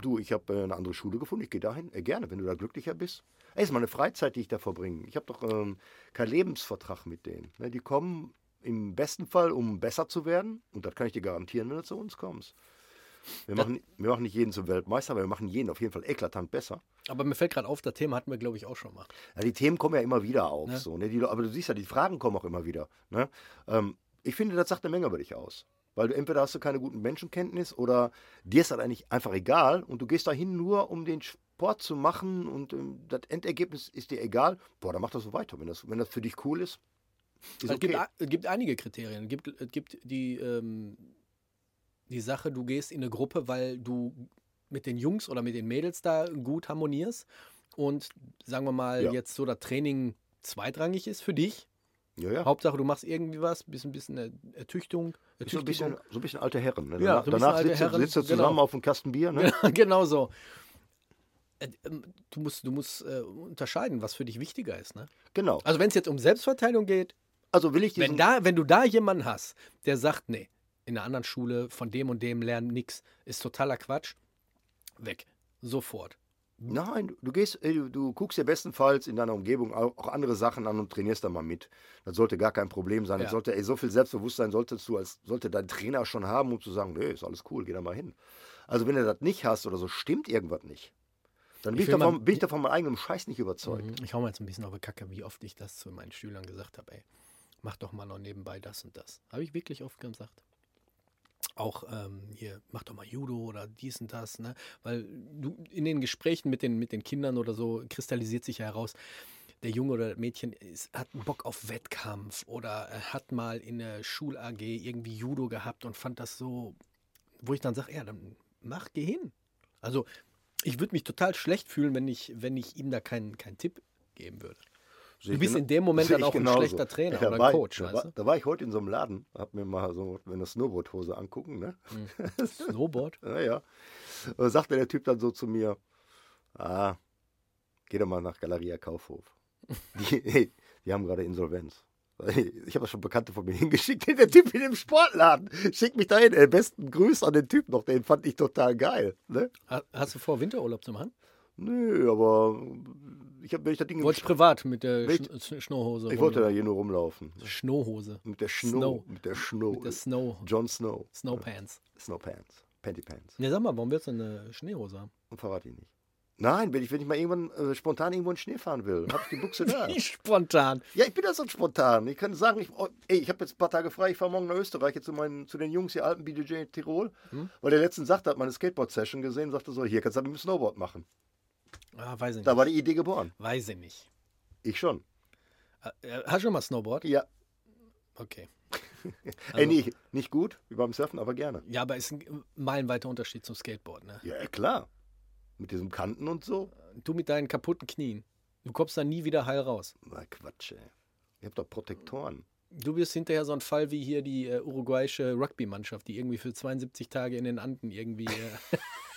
du, ich habe äh, eine andere Schule gefunden, ich gehe dahin, äh, gerne, wenn du da glücklicher bist. Ey, ist meine Freizeit, die ich da verbringe. Ich habe doch ähm, keinen Lebensvertrag mit denen. Ne? Die kommen im besten Fall, um besser zu werden. Und das kann ich dir garantieren, wenn du zu uns kommst. Wir machen, wir machen nicht jeden zum Weltmeister, aber wir machen jeden auf jeden Fall eklatant besser. Aber mir fällt gerade auf, das Thema hatten wir, glaube ich, auch schon mal. Ja, die Themen kommen ja immer wieder auf. Ja. So, ne? die, aber du siehst ja, die Fragen kommen auch immer wieder. Ne? Ähm, ich finde, das sagt eine Menge über dich aus. Weil du entweder hast du keine guten Menschenkenntnis oder dir ist das eigentlich einfach egal und du gehst dahin nur, um den Sport zu machen und ähm, das Endergebnis ist dir egal. Boah, dann mach das so weiter. Wenn das, wenn das für dich cool ist, ist Es gibt, okay. a- es gibt einige Kriterien. Es gibt, es gibt die, ähm, die Sache, du gehst in eine Gruppe, weil du mit den Jungs oder mit den Mädels da gut harmonierst und sagen wir mal Ja. jetzt so das Training zweitrangig ist für dich. Ja, ja. Hauptsache, du machst irgendwie was, bist ein bisschen Er- Ertüchtung, So ein bisschen, so ein bisschen alte Herren. Ne? Ja, Danach, so danach sitzt, du- Herren, sitzt du genau. zusammen auf einem Kasten Bier. Ne? genau so. Äh, ähm, Du musst, du musst äh, unterscheiden, was für dich wichtiger ist. Ne? Genau. Also wenn es jetzt um Selbstverteidigung geht, Also will ich wenn, da, wenn du da jemanden hast, der sagt, nee, in einer anderen Schule von dem und dem lernen nix, ist totaler Quatsch, weg. Sofort. Nein, du- gehst, ey, du, guckst dir bestenfalls in deiner Umgebung auch, andere Sachen an und trainierst da mal mit. Das sollte gar kein Problem sein. Ja. Sollte, ey, so viel Selbstbewusstsein solltest du als sollte dein Trainer schon haben, um zu sagen, nee, ist alles cool, geh da mal hin. Also wenn du das nicht hast oder so, stimmt irgendwas nicht. Dann bin Ich ich, davon, mal- bin ich davon meinem eigenen Scheiß nicht überzeugt. Mhm. Ich hau mal jetzt ein bisschen auf die Kacke, wie oft ich das zu meinen Schülern gesagt habe, ey, mach doch mal noch nebenbei das und das. Habe ich wirklich oft gesagt. Auch ähm, hier, mach doch mal Judo oder dies und das, ne? Weil du in den Gesprächen mit den, mit den Kindern oder so kristallisiert sich ja heraus, der Junge oder das Mädchen ist, hat Bock auf Wettkampf oder äh, hat mal in der Schul-AG irgendwie Judo gehabt und fand das so, wo ich dann sage, ja, dann mach, geh hin. Also ich würde mich total schlecht fühlen, wenn ich, wenn ich ihm da keinen keinen Tipp geben würde. Du bist gena- in dem Moment dann auch ein schlechter Trainer da oder ein war ich- Coach, da, weißt war, du? da war ich heute in so einem Laden, hab mir mal so eine Snowboardhose angucken, ne? Snowboard? Ja, ja. Und dann sagte der Typ dann so zu mir, ah, geh doch mal nach Galeria Kaufhof. Die, hey, die haben gerade Insolvenz. Ich habe schon Bekannte von mir hingeschickt, der Typ in dem Sportladen. Schick mich dahin. Ey, besten Grüß an den Typ noch, den fand ich total geil. Ne? Ha- Hast du vor, Winterurlaub zu machen? Nö, aber ich habe, wenn ich das Ding. Wolltest privat mit der Wild- Schn Schn- Schneehose? ich wollte da hier nur rumlaufen. Schneehose. Mit der Snow. Snow. Mit der Snow. Mit der Snow. John Snow. Snowpants. Snowpants. Pantypants. Ne, sag mal, warum willst du eine Schneehose haben? Und verrate ich nicht. Nein, wenn ich, wenn ich mal irgendwann äh, spontan irgendwo in den Schnee fahren will, habe ich die Buchse da. Wie spontan. Ja, ich bin das so spontan. Ich kann sagen, ich, oh, ey, ich habe jetzt ein paar Tage frei, ich fahre morgen nach Österreich jetzt zu, meinen, zu den Jungs hier Alpen BDJ Tirol, Hm? weil der letzten sagte, hat meine Skateboard-Session gesehen, sagte so, hier kannst du mit dem Snowboard machen. Ah, weiß ich Da nicht. war die Idee geboren. Weiß ich nicht. Ich schon. Äh, Hast du schon mal Snowboard? Ja. Okay. ey, nicht, nicht gut, wie beim Surfen, aber gerne. Ja, aber ist ein meilenweiter Unterschied zum Skateboard, ne? Ja, klar. Mit diesem Kanten und so. Du mit deinen kaputten Knien. Du kommst da nie wieder heil raus. Na Quatsch, ey. Ihr habt doch Protektoren. Du bist hinterher so ein Fall wie hier die äh, uruguayische Rugby-Mannschaft, die irgendwie für 72 Tage in den Anden irgendwie äh,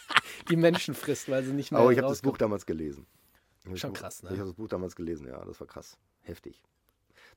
die Menschen frisst, weil sie nicht mehr Aber ich habe das Buch damals gelesen. Schon krass, ne? Ich habe das Buch damals gelesen, ja, das war krass. Heftig.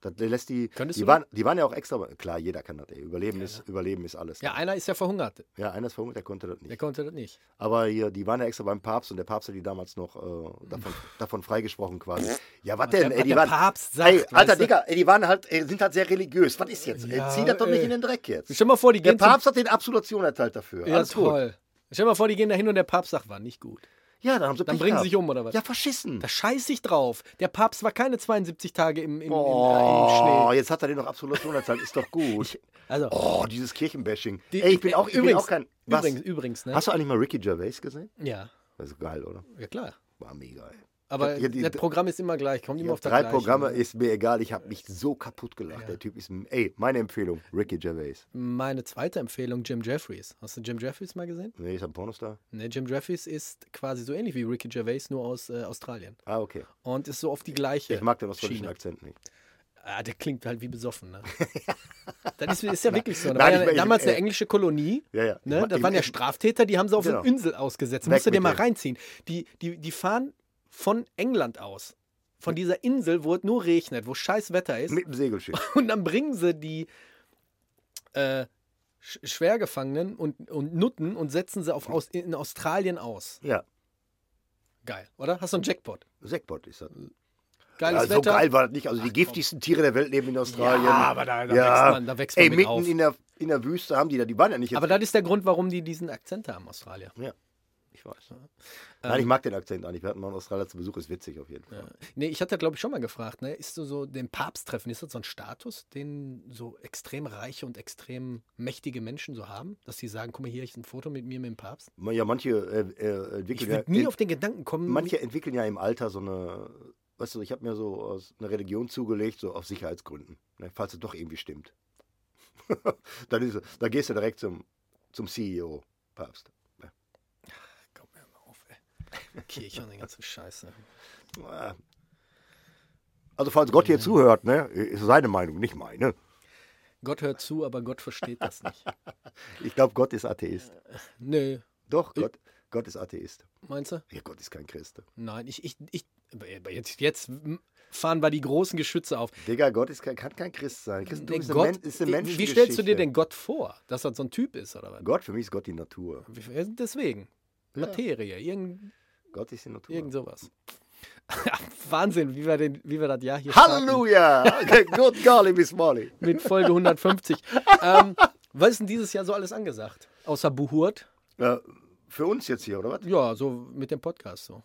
Das lässt die, Könntest die, du waren, die waren ja auch extra, klar, jeder kann das, ey. Überleben, Ja, ist, Überleben ist alles. Ja, einer ist ja verhungert. ja, einer ist verhungert, der konnte das Der nicht. konnte das nicht. Aber hier, die waren ja extra beim Papst und der Papst hat die damals noch äh, davon, davon freigesprochen quasi. Ja, was denn? der- ey, die der waren, Papst sagt, ey, Alter? Digga, ey, die waren halt, ey, sind halt sehr religiös. Was ist jetzt? Ja, ey, zieh das doch nicht in den Dreck jetzt. Stell mal vor, die Der gehen zum- Papst hat den Absolution erteilt dafür. Ja, Alles gut. Stell mal vor, die gehen da hin und der Papst sagt, war nicht gut. Ja, dann haben sie Dann Pech bringen sie sich um, oder was? Ja, verschissen. Da scheiß ich drauf. Der Papst war keine 72 Tage im, im, im, Oh, im Schnee. jetzt hat er den noch Absolution erteilt, ist doch gut. Also, Oh, dieses Kirchenbashing. die- Ey, ich bin auch, ich bin übrigens, auch kein. Was? Übrigens, übrigens, ne? Hast du eigentlich mal Ricky Gervais gesehen? Ja, Das ist geil, oder? ja klar. War mega, ey. Aber hab- die- das Programm ist immer gleich, kommt immer auf das drei Gleiche. Programme, ist mir egal. Ich habe mich so kaputt gelacht. Ja. Der Typ ist. Ey, meine Empfehlung: Ricky Gervais. Meine zweite Empfehlung, Jim Jeffries. Hast du Jim Jeffries mal gesehen? Nee, ist ein Pornostar? Ne, Jim Jeffries ist quasi so ähnlich wie Ricky Gervais, nur aus äh, Australien. Ah, okay. Und ist so oft die gleiche. Ich mag den australischen. Akzent nicht. Ah, der klingt halt wie besoffen, ne? das ist, ist ja wirklich so. Da Nein, ja mein- damals ich- eine äh, englische Kolonie. Ja, ja. Ne? Ich- waren ja Straftäter, die haben sie auf Genau. eine Insel ausgesetzt. Musst du dir mal reinziehen. Die, die, die fahren von England aus. Von dieser Insel, wo es nur regnet, wo scheiß Wetter ist. Mit dem Segelschiff. Und dann bringen sie die äh, Sch- Schwergefangenen und, und Nutten und setzen sie auf aus, in Australien aus. Ja. Geil, oder? Hast du einen Jackpot? Sackbot ist das. Geiles Ja, so Wetter. geil war das nicht. Also die Ach, giftigsten Tiere der Welt leben in Australien. Ja, aber da, da Ja. wächst man, da wächst man Ey, mit mitten auf. in der, in der Wüste haben die da. Die waren ja nicht. Aber das ist der Grund, warum die diesen Akzent haben, Australier. ja, ich weiß. Ähm, Nein, ich mag den Akzent eigentlich. Wir hatten mal in Australien zu Besuch, ist witzig auf jeden Fall. Ja. Nee, ich hatte, glaube ich, schon mal gefragt, ne? Ist so, so den Papst treffen, ist das so ein Status, den so extrem reiche und extrem mächtige Menschen so haben? Dass sie sagen, guck mal hier, ich ein Foto mit mir mit dem Papst? Ja, manche äh, äh, Ich entwickeln würde ja, nie auf den Gedanken kommen. manche entwickeln ja im Alter so eine, weißt du, ich habe mir so aus einer Religion zugelegt, so auf Sicherheitsgründen, ne, falls es doch irgendwie stimmt. dann, ist, dann gehst du direkt zum, zum CEO, Papst. Komm mir mal auf, ey. Kirche und den ganzen Scheiße. Ah. Also falls Gott hier zuhört, ne, ist seine Meinung, nicht meine. Gott hört zu, aber Gott versteht das nicht. Ich glaube, Gott ist Atheist. Nö, Doch, Gott, Gott ist Atheist. meinst du? Ja, Gott ist kein Christ. Nein, ich, ich, ich, jetzt, jetzt fahren wir die großen Geschütze auf. Digga, Gott ist kein, kann kein Christ sein. Christentum Der ist, eine Gott, Men ist eine wie, Menschengeschichte. wie stellst du dir denn Gott vor? Dass das so ein Typ ist, oder was? Gott, für mich ist Gott die Natur. Wie- Deswegen. Materie, irgend, Gott ist die Natur. irgend sowas. Wahnsinn, wie wir, den, wie wir das Jahr hier. Halleluja! Good golly, Miss Molly. Mit Folge 150. ähm, was ist denn dieses Jahr so alles angesagt? Außer Buhurt? Äh, für uns jetzt hier, oder was? Ja, so mit dem Podcast so.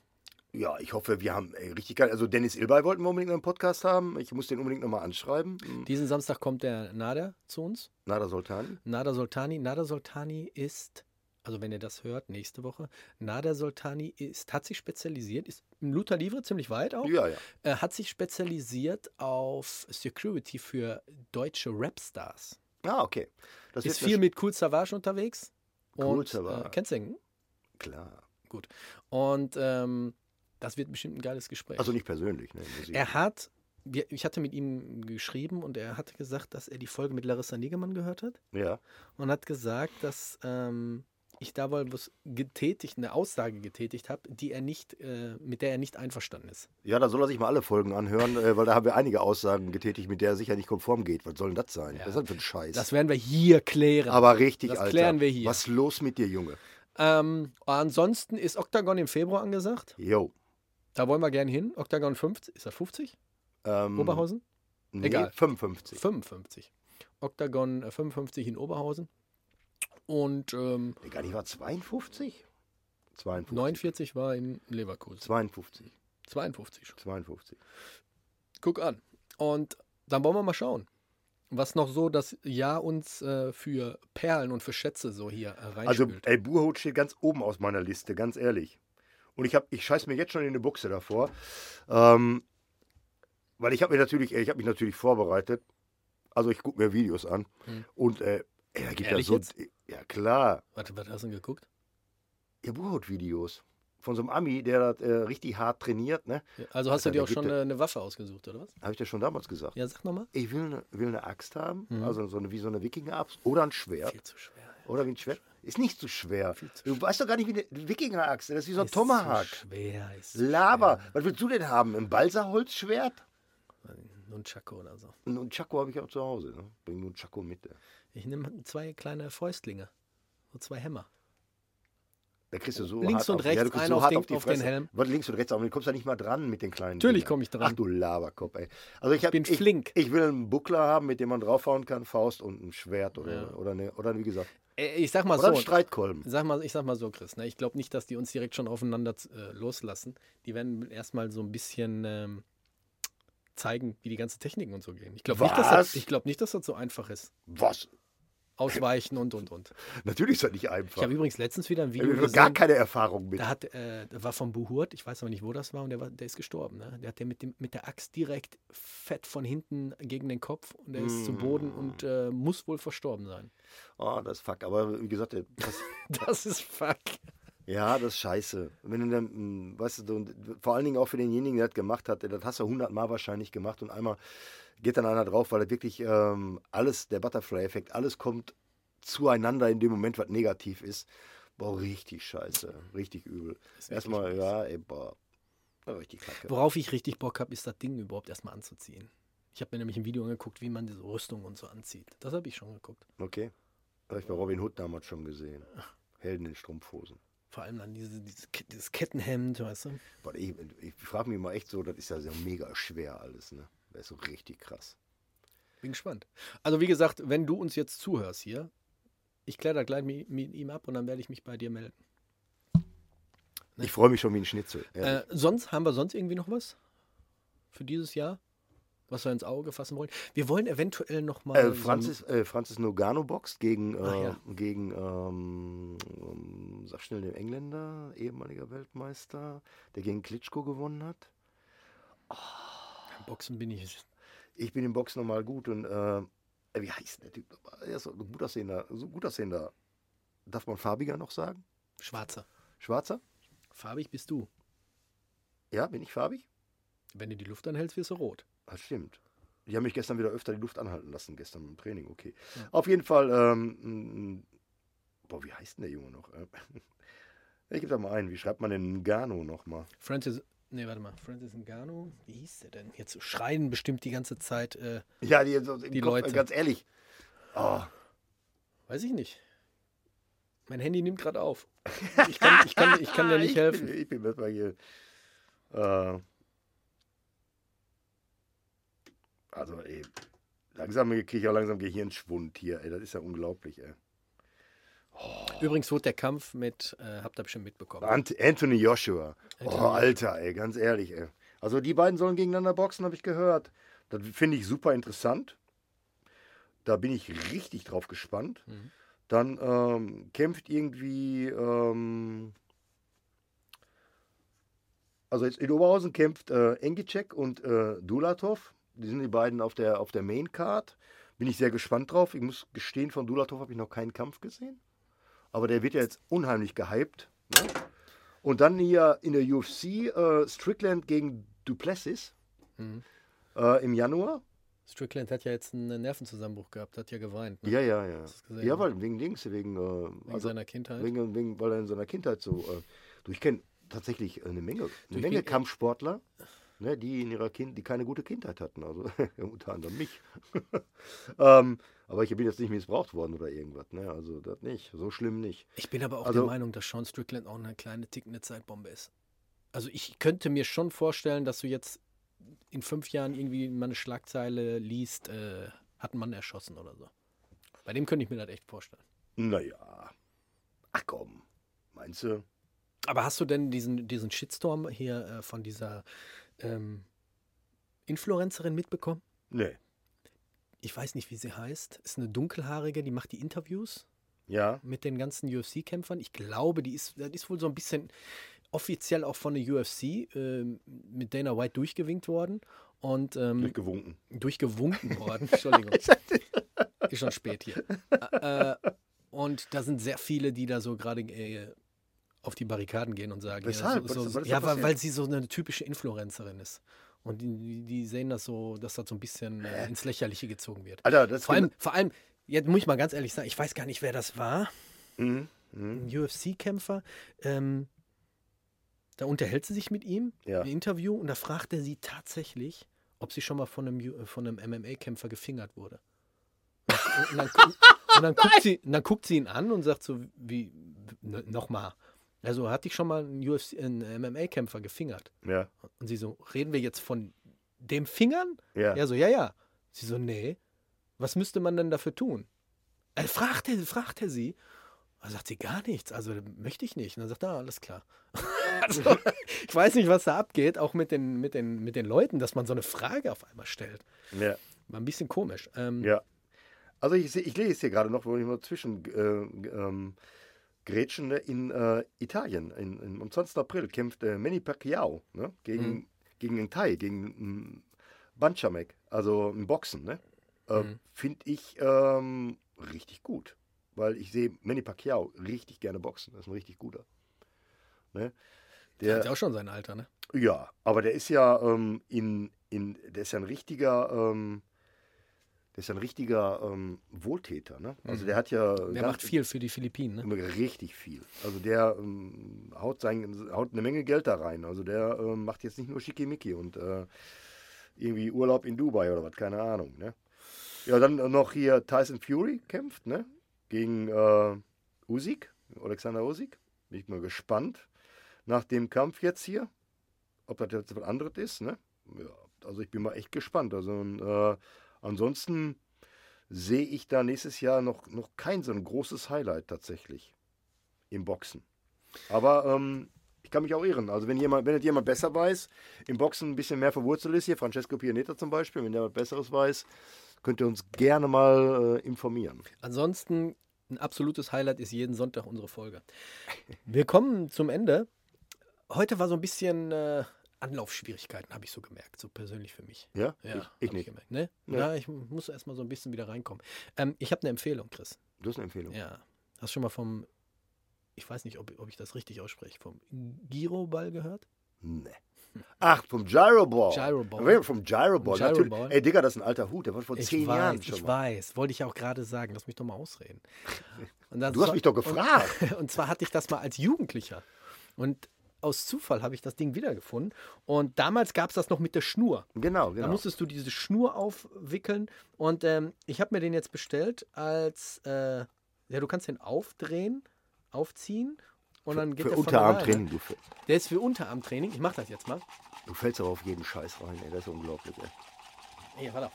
Ja, ich hoffe, wir haben ey, richtig geil. Also Dennis Ilbay wollten wir unbedingt einen Podcast haben. Ich muss den unbedingt nochmal anschreiben. Hm, Diesen Samstag kommt der Nader zu uns. Nada Soltani. Nader Soltani. Nader Soltani ist, also wenn ihr das hört, nächste Woche, Nader Soltani ist, hat sich spezialisiert, ist im Luther Livre ziemlich weit auch, Ja, ja. äh, hat sich spezialisiert auf Security für deutsche Rapstars. Ah, okay. Das Ist viel mit Cool Savage unterwegs. Kool Und, Savas. Äh, kennst du ihn? klar. Gut. Und ähm, das wird bestimmt ein geiles Gespräch. Also nicht persönlich, ne? Musik. er hat, ich hatte mit ihm geschrieben und er hatte gesagt, dass er die Folge mit Larissa Niggemann gehört hat Ja. und hat gesagt, dass ähm, ich da wohl was getätigt, eine Aussage getätigt habe, die er nicht, äh, mit der er nicht einverstanden ist. Ja, da soll er sich mal alle Folgen anhören, äh, weil da haben wir einige Aussagen getätigt, mit der er sicher nicht konform geht. Was soll denn das sein? Ja. Was ist das für ein Scheiß? Das werden wir hier klären. Aber richtig, Das Alter. klären wir hier. Was ist los mit dir, Junge? ähm, ansonsten ist Octagon im Februar angesagt. Jo. Da wollen wir gerne hin. Octagon 50, ist er 50? Ähm, Oberhausen? Nee, Egal. 55. 55. Octagon äh, 55 in Oberhausen. Und ähm, Nee, gar nicht war 52? 52. 49 war in Leverkusen. 52. 52 schon. 52. Guck an. Und dann wollen wir mal schauen, was noch so das Jahr uns äh, für Perlen und für Schätze so hier äh, Also, ey, Burhut steht ganz oben aus meiner Liste, ganz ehrlich. Und ich, hab, ich scheiß mir jetzt schon in eine Buchse davor. Ähm, weil ich habe mir natürlich, ich habe mich natürlich vorbereitet. Also ich gucke mir Videos an. Hm. Und äh, da gibt ja so. jetzt? Ja, klar. Warte, was hast du denn geguckt? Ja, Burhut-Videos. Von so einem Ami, der das äh, richtig hart trainiert, ne? Ja, Also hast du dir auch schon eine, eine Waffe ausgesucht, oder was? Habe ich dir schon damals gesagt. Ja, sag nochmal. Ich will eine, will eine Axt haben, Mhm. also so eine, wie so eine Wikinger-Axt oder ein Schwert. Viel zu schwer. Oder wie ein Schwert. Ist nicht zu schwer. Zu Du weißt doch gar nicht, wie eine Wikinger-Axt. Das ist wie so ein Ist Tomahawk. Zu schwer, ist zu Laber. schwer. Was willst du denn haben? Ein Balsaholzschwert? Nunchaku oder so. Ein Chaco habe ich auch zu Hause. Ne? Bring nur ein Chaco mit. ey. Ich nehme zwei kleine Fäustlinge. So zwei Hämmer. Da kriegst du so Links und auf, rechts ja, einen so auf den- auf, auf den. Helm. Was links und rechts, aber du kommst da nicht mal dran mit den kleinen Natürlich Dingern. komm ich dran. Ach du Laberkopf, ey. Also ich, hab, bin ich, flink. Ich will einen Buckler haben, mit dem man draufhauen kann, Faust und ein Schwert oder, Ja. oder, eine, oder wie gesagt, Ich sag mal oder so. ein Streitkolben. Sag mal, ich sag mal so, Chris, ne? ich glaube nicht, dass die uns direkt schon aufeinander äh, loslassen. Die werden erstmal so ein bisschen ähm, zeigen, wie die ganzen Techniken und so gehen. Ich glaube nicht, dass das, ich glaub nicht, dass das so einfach ist. Was? Ausweichen und und und. Natürlich ist das nicht einfach. Ich habe übrigens letztens wieder ein Ich Video habe gar keine Erfahrung mit. Da hat, äh, der war vom Buhurt, ich weiß aber nicht, wo das war, und der, war, der ist gestorben. Ne? Der hat der mit, dem, mit der Axt direkt fett von hinten gegen den Kopf und er ist zu Boden Mm. und äh, muss wohl verstorben sein. Oh, das ist fuck. Aber wie gesagt, das, Das ist fuck. Ja, das ist scheiße. Wenn du dann, mm, weißt du, vor allen Dingen auch für denjenigen, der das gemacht hat, das hast du hundertmal wahrscheinlich gemacht und einmal geht dann einer drauf, weil das wirklich ähm, alles, der Butterfly-Effekt, alles kommt zueinander in dem Moment, was negativ ist. Boah, richtig scheiße. Richtig übel. Erstmal, ja, ey, boah. Richtig kacke. Worauf ich richtig Bock habe, ist das Ding überhaupt erstmal anzuziehen. Ich habe mir nämlich ein Video angeguckt, wie man diese Rüstung und so anzieht. Das habe ich schon geguckt. Okay. Habe ich bei Robin Hood damals schon gesehen. Helden in Strumpfhosen. Vor allem dann diese, diese, dieses Kettenhemd, weißt du? Boah, ich ich frage mich mal echt so, das ist ja so mega schwer alles, ne? Das ist so richtig krass. Bin gespannt. Also wie gesagt, wenn du uns jetzt zuhörst hier, ich kläre da gleich mit, mit ihm ab und dann werde ich mich bei dir melden. Ich freue mich schon wie ein Schnitzel. Äh, sonst haben wir sonst irgendwie noch was für dieses Jahr, was wir ins Auge fassen wollen? Wir wollen eventuell noch mal Äh, so Francis, äh, Francis Nogano boxt gegen, äh, ja. gegen ähm, ähm, sag schnell den Engländer, ehemaliger Weltmeister, der gegen Klitschko gewonnen hat. ein Boxen bin ich. Ich bin im Boxen nochmal gut und äh, wie heißt der Typ? nochmal? Er ist so ein gut aussehender, so ein gut aussehender. Darf man farbiger noch sagen? Schwarzer. Schwarzer? Farbig bist du. Ja, bin ich farbig? Wenn du die Luft anhältst, wirst du rot. Das stimmt. Die haben mich gestern wieder öfter die Luft anhalten lassen, gestern im Training, okay. Auf jeden Fall, ähm, boah, wie heißt denn der Junge noch? Äh, Ich gebe da mal ein, wie schreibt man denn Ngannou nochmal? Francis, nee, warte mal, Francis Ngannou, wie hieß der denn? Jetzt schreien bestimmt die ganze Zeit, äh, Ja, die, so Die Kopf, Leute. Äh, ganz ehrlich. Oh, weiß ich nicht. Mein Handy nimmt gerade auf. Ich kann, ich, kann, ich kann dir nicht ich helfen. Bin, ich bin hier. Äh, also, ey, langsam kriege ich auch langsam Gehirnschwund hier, ey. Das ist ja unglaublich, ey. Übrigens wurde der Kampf mit, äh, habt ihr bestimmt mitbekommen. Ant Anthony Joshua. Oh, Anthony Alter, ey, ganz ehrlich, ey. Also, die beiden sollen gegeneinander boxen, habe ich gehört. Das finde ich super interessant. Da bin ich richtig drauf gespannt. Mhm. Dann ähm, kämpft irgendwie. Ähm, also jetzt in Oberhausen kämpft äh, Engicek und äh, Dulatov. Die sind die beiden auf der, auf der Main Card. Bin ich sehr gespannt drauf. Ich muss gestehen, von Dulatov habe ich noch keinen Kampf gesehen. Aber der wird ja jetzt unheimlich gehypt. Ne? Und dann hier in der UFC äh, Strickland gegen Duplessis Mhm. äh, im Januar. Strickland hat ja jetzt einen Nervenzusammenbruch gehabt, hat ja geweint. Ne? Ja, ja, ja. Ja, weil wegen Dings, wegen, äh, Wegen also, seiner Kindheit. wegen, wegen, weil er in seiner Kindheit so. Äh, du, ich kenne tatsächlich eine Menge, eine Menge bin- Kampfsportler, ne, die in ihrer Kind, die keine gute Kindheit hatten, also unter anderem mich. ähm, aber ich bin jetzt nicht missbraucht worden oder irgendwas, ne? Also das nicht, so schlimm nicht. Ich bin aber auch Also- der Meinung, dass Sean Strickland auch eine kleine tickende Zeitbombe ist. Also ich könnte mir schon vorstellen, dass du jetzt in fünf Jahren irgendwie mal eine Schlagzeile liest, äh, hat einen Mann erschossen oder so. Bei dem könnte ich mir das echt vorstellen. Naja. Ach komm, meinst du? Aber hast du denn diesen, diesen Shitstorm hier äh, von dieser ähm, Influencerin mitbekommen? Nee. Ich weiß nicht, wie sie heißt. Ist eine dunkelhaarige, die macht die Interviews Ja, mit den ganzen UFC-Kämpfern. Ich glaube, die ist, das ist wohl so ein bisschen offiziell auch von der UFC ähm, mit Dana White durchgewinkt worden und ähm, durchgewunken. durchgewunken worden. Entschuldigung. ist schon spät hier. Äh, und da sind sehr viele, die da so gerade äh, auf die Barrikaden gehen und sagen, Weshalb? ja, so, so, ja weil, weil sie so eine typische Influencerin ist. Und die, die- sehen das so, dass das so ein bisschen äh, ins Lächerliche gezogen wird. Alter, das Vor allem, vor allem, jetzt muss ich mal ganz ehrlich sagen, ich weiß gar nicht, wer das war. Mhm. Mhm. Ein UFC-Kämpfer. Ähm, da unterhält sie sich mit ihm Ja. im Interview und da fragt er sie tatsächlich, ob sie schon mal von einem, U- von einem MMA-Kämpfer gefingert wurde. Und dann, gu- und, dann guckt sie, und dann guckt sie ihn an und sagt so, wie, nochmal. Also hat dich schon mal ein, UFC, ein MMA-Kämpfer gefingert? Ja, Und sie so, reden wir jetzt von dem Fingern? ja. Er so, ja, ja. Sie so, nee. Was müsste man denn dafür tun? Er fragt er, fragt er sie. Da sagt sie gar nichts. Also möchte ich nicht. Und dann sagt er, ah, alles klar. also, ich weiß nicht, was da abgeht, auch mit den, mit, den, mit den Leuten, dass man so eine Frage auf einmal stellt. ja. War ein bisschen komisch. Ähm, Ja. Also ich, ich lese hier gerade noch, wo ich mal zwischen äh, ähm, Gretchen ne, in äh, Italien. In, in, am 20. April kämpft äh, Manny Pacquiao ne, gegen, Mhm. gegen einen Thai, gegen einen Banchamek, also ein Boxen. Ne? Äh, Mhm. Finde ich ähm, richtig gut, weil ich sehe Manny Pacquiao richtig gerne boxen. Das ist ein richtig guter. Ne? Der hat ja auch schon sein Alter, ne? ja, aber der ist ja ähm, in, in, der ist ja ein richtiger, ähm, der ist ja ein richtiger ähm, Wohltäter, ne? Also Mhm. der hat ja Der macht viel für die Philippinen, ne? richtig viel. Also der ähm, haut, sein, haut eine Menge Geld da rein. Also der ähm, macht jetzt nicht nur Schickimicki und äh, irgendwie Urlaub in Dubai oder was, keine Ahnung, ne? Ja, dann noch hier Tyson Fury kämpft, ne? Gegen äh, Usyk, Alexander Usyk. Bin ich mal gespannt nach dem Kampf jetzt hier, ob das jetzt was anderes ist, ne? Ja, also ich bin mal echt gespannt. Also äh, ansonsten sehe ich da nächstes Jahr noch, noch kein so ein großes Highlight tatsächlich im Boxen. Aber ähm, ich kann mich auch irren. Also wenn jemand, wenn jemand besser weiß, im Boxen ein bisschen mehr verwurzelt ist, hier Francesco Pianeta zum Beispiel, wenn was Besseres weiß, könnt ihr uns gerne mal äh, informieren. Ansonsten ein absolutes Highlight ist jeden Sonntag unsere Folge. Wir kommen zum Ende. Heute war so ein bisschen äh, Anlaufschwierigkeiten, habe ich so gemerkt, so persönlich für mich. Ja? Ja, ich, ich nicht. gemerkt, ne? Ja, ich muss erstmal so ein bisschen wieder reinkommen. Ähm, ich habe eine Empfehlung, Chris. Du hast eine Empfehlung. Ja. Hast du schon mal vom, ich weiß nicht, ob, ob ich das richtig ausspreche, vom Giroball gehört? Nee. Ach, vom Gyroball. Gyroball. Ja, Vom Gyroball. Vom Natürlich. Gyroball. Ey, Digga, das ist ein alter Hut. Der war vor Ich zehn weiß, Jahren schon ich mal. weiß. Wollte ich auch gerade sagen. Lass mich doch mal ausreden. Du hast so- mich doch gefragt. Und, und zwar hatte ich das mal als Jugendlicher. Und aus Zufall habe ich das Ding wiedergefunden. Und damals gab es das noch mit der Schnur. Genau, Da genau. musstest du diese Schnur aufwickeln. Und ähm, ich habe mir den jetzt bestellt als, äh, ja, du kannst den aufdrehen, aufziehen. Und dann geht Für der von Unterarmtraining. Du. Der ist für Unterarmtraining. Ich mache das jetzt mal. du fällst aber auf jeden Scheiß rein, ey. Das ist unglaublich, ey. Hier, warte.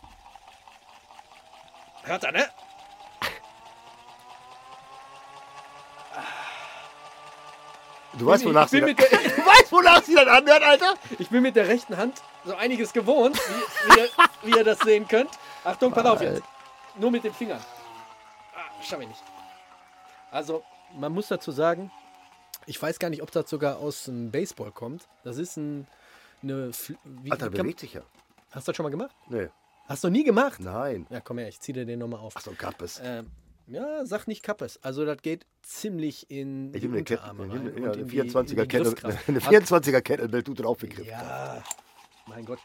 Hört er, ne? Du weißt, wonach ich sie das- der- Du weißt, wonach sie das anhört, Alter? Ich bin mit der rechten Hand so einiges gewohnt, wie, wie, ihr, wie ihr das sehen könnt. Achtung, pass auf jetzt. Nur mit den Fingern. Ah, schaffe ich nicht. Also, man muss dazu sagen, ich weiß gar nicht, ob das sogar aus dem Baseball kommt. Das ist ein, eine. Wie, Alter, bewegt sich ja. hast du das schon mal gemacht? Nee. Hast du nie gemacht? Nein. Ja, komm her, ich zieh dir den nochmal auf. Ach so, gab es. Ähm, ja, sag nicht Kappes. Also, das geht ziemlich in Ich die eine Unterarme ich rein. nehme- ja, eine in die- in 24er die Kettle, eine Hat- 24er Kettlebell tut den auch begriffen. Ja, mein Gott.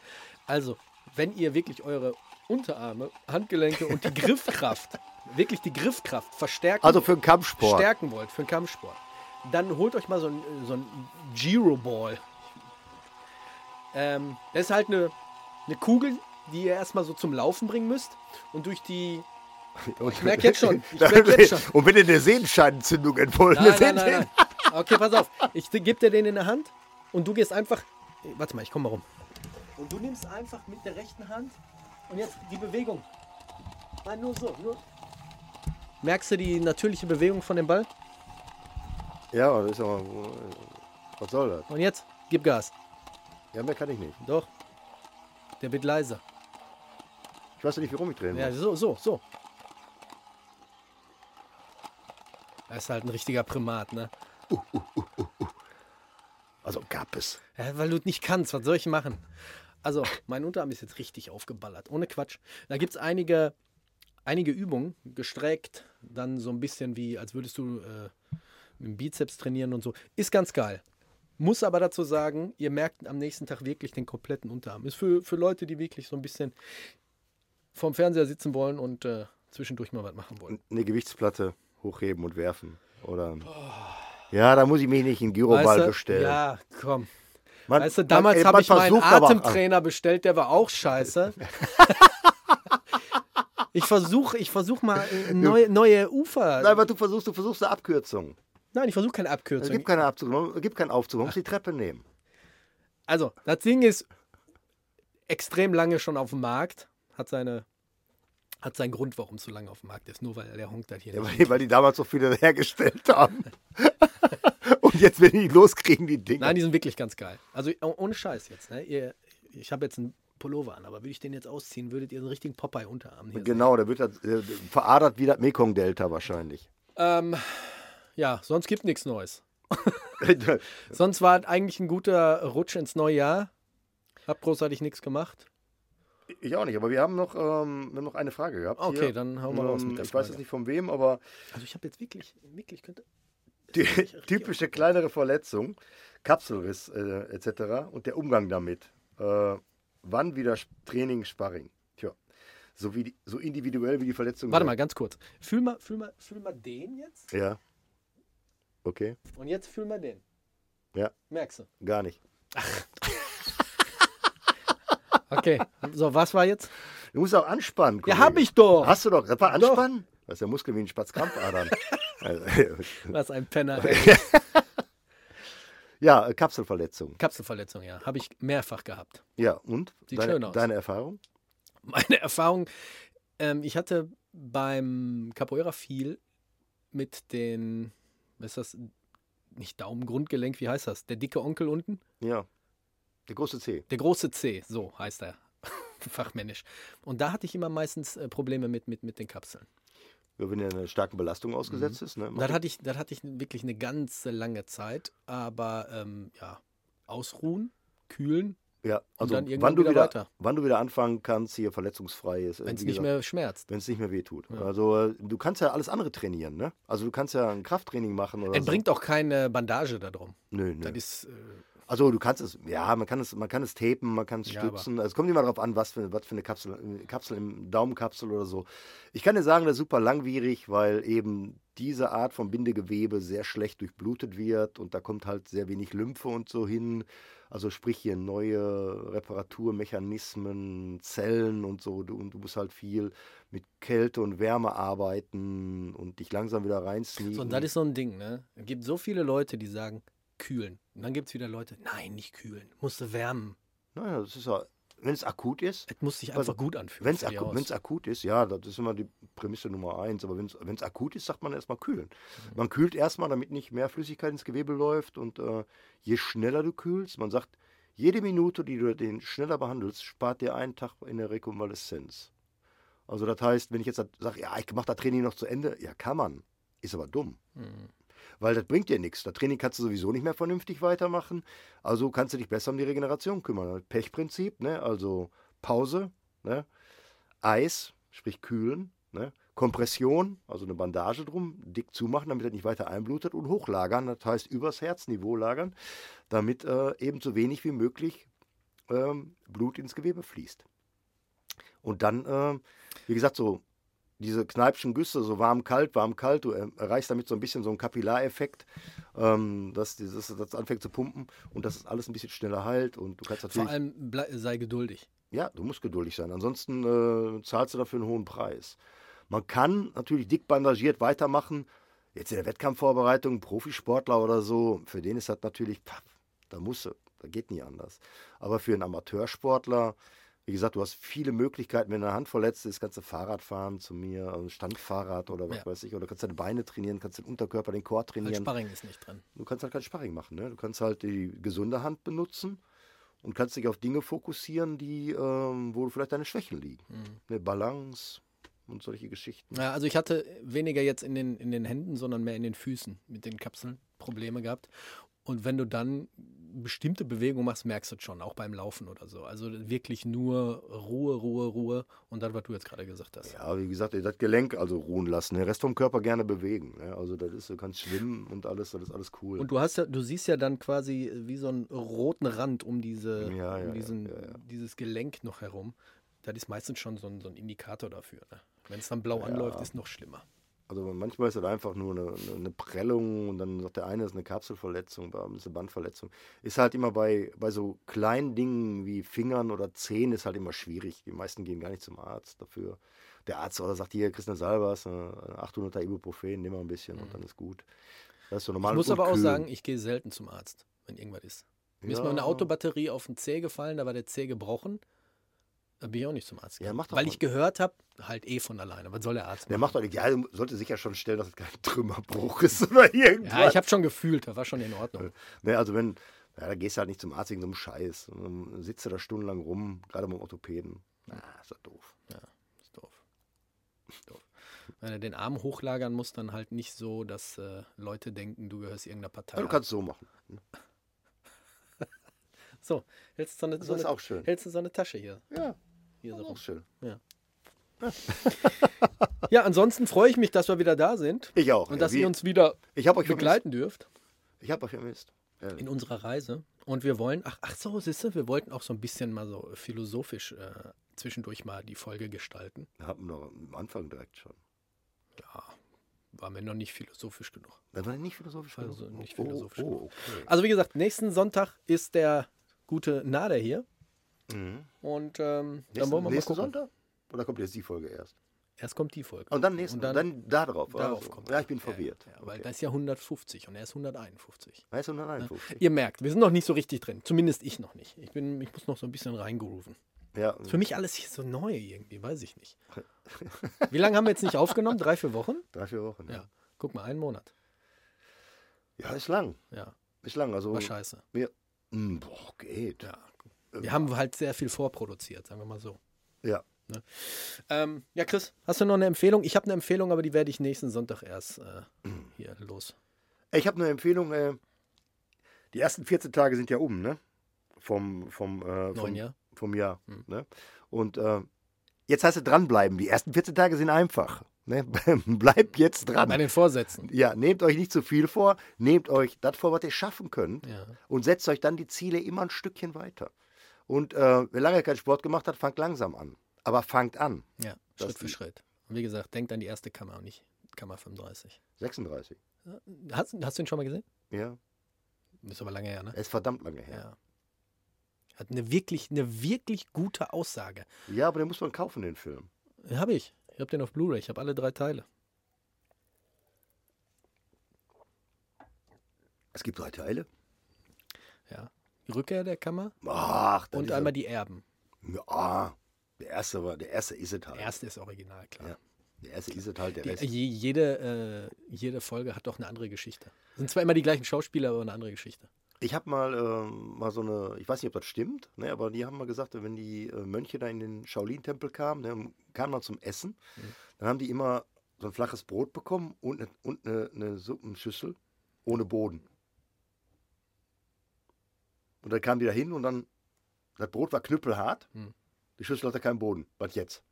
Also, wenn ihr wirklich eure Unterarme, Handgelenke und die Griffkraft, wirklich die Griffkraft verstärken, Also für einen Kampfsport. stärken wollt, für einen Kampfsport, dann holt euch mal so ein, so Giro-Ball. Ähm, das ist halt eine, eine Kugel, die ihr erstmal so zum Laufen bringen müsst und durch die Ich merk jetzt schon, ich merk jetzt schon. Und wenn dir eine Sehenscheidenentzündung entwollen Nein, ist, nein, nein, nein. Okay, pass auf. Ich gebe dir den in der Hand und du gehst einfach. Warte mal, ich komme mal rum. Und du nimmst einfach mit der rechten Hand und jetzt die Bewegung. Nein, nur so. Nur. Merkst du die natürliche Bewegung von dem Ball? Ja, das ist aber. Was soll das? Und jetzt gib Gas. Ja, mehr kann ich nicht. Doch. Der wird leiser. Ich weiß ja nicht, wie rum ich drehen Ja, muss. so, so, so. Er ist halt ein richtiger Primat, ne? Also gab es. Ja, weil du nicht kannst, was soll ich machen? Also, mein Unterarm ist jetzt richtig aufgeballert, ohne Quatsch. Da gibt es einige, einige Übungen, gestreckt, dann so ein bisschen wie, als würdest du äh, mit dem Bizeps trainieren und so. Ist ganz geil. Muss aber dazu sagen, ihr merkt am nächsten Tag wirklich den kompletten Unterarm. Ist für, für Leute, die wirklich so ein bisschen vorm Fernseher sitzen wollen und äh, zwischendurch mal was machen wollen. Eine Gewichtsplatte hochheben und werfen. Oder. Ja, da muss ich mich nicht in Gyroball Weißt du? bestellen. Ja, komm. Man- Weißt du, damals habe ich meinen versucht aber- Atemtrainer bestellt, der war auch scheiße. ich versuche ich versuch mal neue, neue Ufer. Nein, aber du versuchst, du versuchst eine Abkürzung. Nein, ich versuche keine Es Abkürzung. gibt keine Abzug, es gibt keinen Aufzug, man muss die Treppe nehmen. Also, das Ding ist extrem lange schon auf dem Markt. Hat seine hat seinen Grund, warum es so lange auf dem Markt ist. Nur weil der Honk das hier Ja, nicht. weil, weil die damals so viele hergestellt haben. Und jetzt, wenn die loskriegen, die Dinger. Nein, die sind wirklich ganz geil. Also oh- ohne Scheiß jetzt. Ne? Ihr, ich habe jetzt einen Pullover an, aber würde ich den jetzt ausziehen, würdet ihr so einen richtigen Popeye-Unterarm hier genau, der wird das, äh, veradert wie das Mekong-Delta wahrscheinlich. Ähm, ja, sonst gibt nichts Neues. Sonst war es eigentlich ein guter Rutsch ins neue Jahr. Hab großartig nichts gemacht. Ich auch nicht, aber wir haben noch, ähm, wir haben noch eine Frage gehabt. Okay, hier. dann hauen wir raus mit Ähm, der Ich weiß Frage. jetzt nicht von wem, aber Also ich habe jetzt wirklich, wirklich könnte. die typische kleinere Verletzung, Kapselriss äh, etc. und der Umgang damit. Äh, wann wieder Training, Sparring? Tja, so, wie die, so individuell wie die Verletzung. Warte sei. mal, ganz kurz. Fühl mal, fühl mal, fühl mal den jetzt. Ja. Okay, Und jetzt fühl mal den. Ja. Merkst du? gar nicht. Okay. So, was war jetzt? Du musst auch anspannen. Ja, Kollege. hab ich doch. Hast du doch. Das war anspannen? Das ist ja Muskel wie ein Spatzkrampfadern. Also, Was ein Penner. ja, Kapselverletzung. Kapselverletzung, ja. Habe ich mehrfach gehabt. Ja, und? Sieht deine, schön aus. Deine Erfahrung? Meine Erfahrung, ähm, ich hatte beim Capoeira viel mit den, was ist das? Nicht Daumen, Grundgelenk, wie heißt das? Der dicke Onkel unten? Ja. Der große C. Der große C, so heißt er. Fachmännisch. Und da hatte ich immer meistens äh, Probleme mit, mit, mit den Kapseln. Ja, wenn er einer starken Belastung ausgesetzt ist. Ne? Das hatte, ich, das hatte ich wirklich eine ganze lange Zeit. Aber ähm, ja, ausruhen, kühlen, ja, also dann irgendwann wann du wieder wieder, weiter. wann du wieder anfangen kannst, hier verletzungsfrei ist. äh, wenn es nicht gesagt, mehr schmerzt. Wenn es nicht mehr wehtut. Ja. Also äh, du kannst ja alles andere trainieren, ne? Also du kannst ja ein Krafttraining machen oder Es so. bringt auch keine Bandage darum. Nö, nö. Das ist, äh, Also du kannst es, ja, man kann es, man kann es tapen, man kann es Ja, stützen. also es kommt immer darauf an, was für, was für eine Kapsel, Kapsel im Daumenkapsel oder so. Ich kann dir sagen, das ist super langwierig, weil eben diese Art von Bindegewebe sehr schlecht durchblutet wird und da kommt halt sehr wenig Lymphe und so hin. Also sprich hier neue Reparaturmechanismen, Zellen und so. Du, und du musst halt viel mit Kälte und Wärme arbeiten und dich langsam wieder reinsneaken. So, und das ist so ein Ding, ne? Es gibt so viele Leute, die sagen, kühlen. Und dann gibt es wieder Leute, nein, nicht kühlen, musste wärmen. naja, das ist ja, wenn es akut ist, Es muss sich Also, einfach gut anfühlen. Wenn es akut, akut ist, ja, das ist immer die Prämisse Nummer eins. Aber wenn es akut ist, sagt man erstmal kühlen. Mhm. Man kühlt erstmal, damit nicht mehr Flüssigkeit ins Gewebe läuft. Und äh, je schneller du kühlst, man sagt, jede Minute, die du den schneller behandelst, spart dir einen Tag in der Rekonvaleszenz. Also das heißt, wenn ich jetzt sage, ja, ich mache das Training noch zu Ende, ja, kann man. Ist aber dumm. Mhm. Weil das bringt dir nichts. Das Training kannst du sowieso nicht mehr vernünftig weitermachen. Also kannst du dich besser um die Regeneration kümmern. Pechprinzip, ne? also Pause, ne? Eis, sprich kühlen, ne? Kompression, also eine Bandage drum, dick zumachen, damit er nicht weiter einblutet und hochlagern, das heißt übers Herzniveau lagern, damit äh, eben so wenig wie möglich ähm, Blut ins Gewebe fließt. Und dann, äh, wie gesagt, so diese Kneipschen Güsse, so warm-kalt, warm-kalt, du er- erreichst damit so ein bisschen so einen Kapillareffekt, ähm, dass dieses, das anfängt zu pumpen und dass es alles ein bisschen schneller heilt und du kannst Vor natürlich, allem blei- sei geduldig. ja, du musst geduldig sein, ansonsten äh, zahlst du dafür einen hohen Preis. Man kann natürlich dick bandagiert weitermachen, jetzt in der Wettkampfvorbereitung, Profisportler oder so, für den ist das natürlich, pff, da muss da geht nie anders. Aber für einen Amateursportler, wie gesagt, du hast viele Möglichkeiten, wenn deine Hand verletzt ist, kannst du Fahrrad fahren zu mir, also Standfahrrad oder was Ja. weiß ich, oder kannst deine Beine trainieren, kannst den Unterkörper, den Chor Halt trainieren. Sparring ist nicht drin. Du kannst halt kein Sparring machen. Ne? Du kannst halt die gesunde Hand benutzen und kannst dich auf Dinge fokussieren, die, ähm, wo vielleicht deine Schwächen liegen. Mhm. Eine Balance und solche Geschichten. Ja, also ich hatte weniger jetzt in den, in den Händen, sondern mehr in den Füßen mit den Kapseln Probleme gehabt. Und wenn du dann bestimmte Bewegungen machst, merkst du es schon, auch beim Laufen oder so. Also wirklich nur Ruhe, Ruhe, Ruhe und das, was du jetzt gerade gesagt hast. Ja, wie gesagt, das Gelenk also ruhen lassen. Den Rest vom Körper gerne bewegen. Ne? Also das ist, du kannst schwimmen und alles, das ist alles cool. Und du hast ja, du siehst ja dann quasi wie so einen roten Rand um diese, Ja, ja, um diesen, ja. dieses Gelenk noch herum. Das ist meistens schon so ein, so ein Indikator dafür. Ne? Wenn es dann blau anläuft, ist noch schlimmer. Also manchmal ist das einfach nur eine, eine- Prellung und dann sagt der eine, das ist eine Kapselverletzung, bei einem ist eine Bandverletzung. Ist halt immer bei, bei so kleinen Dingen wie Fingern oder Zehen ist halt immer schwierig. Die meisten gehen gar nicht zum Arzt dafür. Der Arzt oder sagt hier, Christian Salvas, 800er Ibuprofen, nimm mal ein bisschen und dann ist gut. Das ist so normal. Mhm. Ich muss aber auch kühl. sagen, ich gehe selten zum Arzt, wenn irgendwas ist. Mir ist mal eine Ja. Autobatterie auf den Zeh gefallen, da war der Zeh gebrochen. Da bin ich auch nicht zum Arzt Ja, gegangen. mach doch Weil mal. ich gehört habe, halt eh von alleine. Was soll der Arzt Der machen? macht doch nicht, ja, sollte sicher schon stellen, dass es kein Trümmerbruch ist oder irgendwas. Ja, ich habe schon gefühlt, das war schon in Ordnung. Ne, also wenn, ja, da gehst du halt nicht zum Arzt wegen so einem Scheiß. Und dann sitzt du da stundenlang rum, gerade beim Orthopäden. Na, ist doch doof. Ist doof. Ist doof. Wenn er den Arm hochlagern muss, dann halt nicht so, dass äh, Leute denken, du gehörst irgendeiner Partei. Ja, du an. kannst es so machen. So, hältst du so eine, Das so ist eine, auch schön. hältst du so eine Tasche hier. Ja, hier so auch schön. Ja, ansonsten freue ich mich, dass wir wieder da sind. Ich auch. Und ja. dass Wie- ihr uns wieder ich habe euch begleiten dürft vermisst. Ich habe euch vermisst. Ehrlich. in unserer Reise. Und wir wollen, ach, ach so, siehst du, wir wollten auch so ein bisschen mal so philosophisch äh, zwischendurch mal die Folge gestalten. Haben wir noch am Anfang direkt schon. Ja, war mir noch nicht philosophisch genug. Das war nicht philosophisch. Also genug. nicht philosophisch Oh, oh, okay. Also wie gesagt, nächsten Sonntag ist der gute Nader hier. Mhm. Und ähm, dann wollen wir mal gucken. Sonntag? Oder kommt jetzt die Folge erst? Erst kommt die Folge. Und dann nächsten, Und dann- dann, da drauf. Darauf also. kommt Ja, er. ich bin verwirrt. Ja, weil okay. da ist ja 150 und er ist 151. Weißt du, 151. Ihr merkt, wir sind noch nicht so richtig drin. Zumindest ich noch nicht. Ich, bin, ich muss noch so ein bisschen reingrooven. Ja, Ist für mich alles so neu irgendwie, weiß ich nicht. Wie lange haben wir jetzt nicht aufgenommen? Drei, vier Wochen? drei, vier Wochen. Ja. Guck mal, einen Monat. ja, ist lang. Ja, Ist lang. Also, war scheiße. wir, Hm, boah, geht. Ja. Wir haben halt sehr viel vorproduziert, sagen wir mal so. Ja. Ähm, ja, Chris, hast du noch eine Empfehlung? Ich habe eine Empfehlung, aber die werde ich nächsten Sonntag erst äh, hier los. Ich habe eine Empfehlung. Äh, die ersten 14 Tage sind ja um, ne? Vom, vom, äh, vom, Jahr. vom Jahr. Hm. Ne? Und äh, jetzt heißt es dranbleiben. Die ersten 14 Tage sind einfach. Ne? Bleibt jetzt dran. Bei den Vorsätzen. Ja, nehmt euch nicht zu viel vor, nehmt euch das vor, was ihr schaffen könnt Ja. und setzt euch dann die Ziele immer ein Stückchen weiter. Und äh, wer lange keinen Sport gemacht hat, fangt langsam an. Aber fangt an. Ja, Schritt für Schritt. Und wie gesagt, denkt an die erste Kammer und nicht Kammer 35. 36. Hast, hast du ihn schon mal gesehen? Ja, Ist aber lange her, ne? er ist verdammt lange her. Ja. Hat eine wirklich, eine wirklich gute Aussage. Ja, aber den muss man kaufen, den Film. Habe ich. Ich habe den auf Blu-ray. Ich habe alle drei Teile. Es gibt drei Teile. Ja. Die Rückkehr der Kammer Ach, und einmal die Erben. ja, ah, der erste war, der erste ist es halt. Der erste ist original, klar. Ja. Der erste ist es halt, der Die, Rest. je, jede, äh, jede Folge hat doch eine andere Geschichte. Sind zwar immer die gleichen Schauspieler, aber eine andere Geschichte. Ich habe mal, ähm, mal so eine, ich weiß nicht, ob das stimmt, ne, aber die haben mal gesagt, wenn die äh, Mönche da in den Shaolin-Tempel kamen, ne, kamen mal zum Essen, dann haben die immer so ein flaches Brot bekommen und, ne, und eine, eine Suppenschüssel ohne Boden. Und dann kamen die da hin und dann, das Brot war knüppelhart, Hm. die Schüssel hatte keinen Boden. Was jetzt?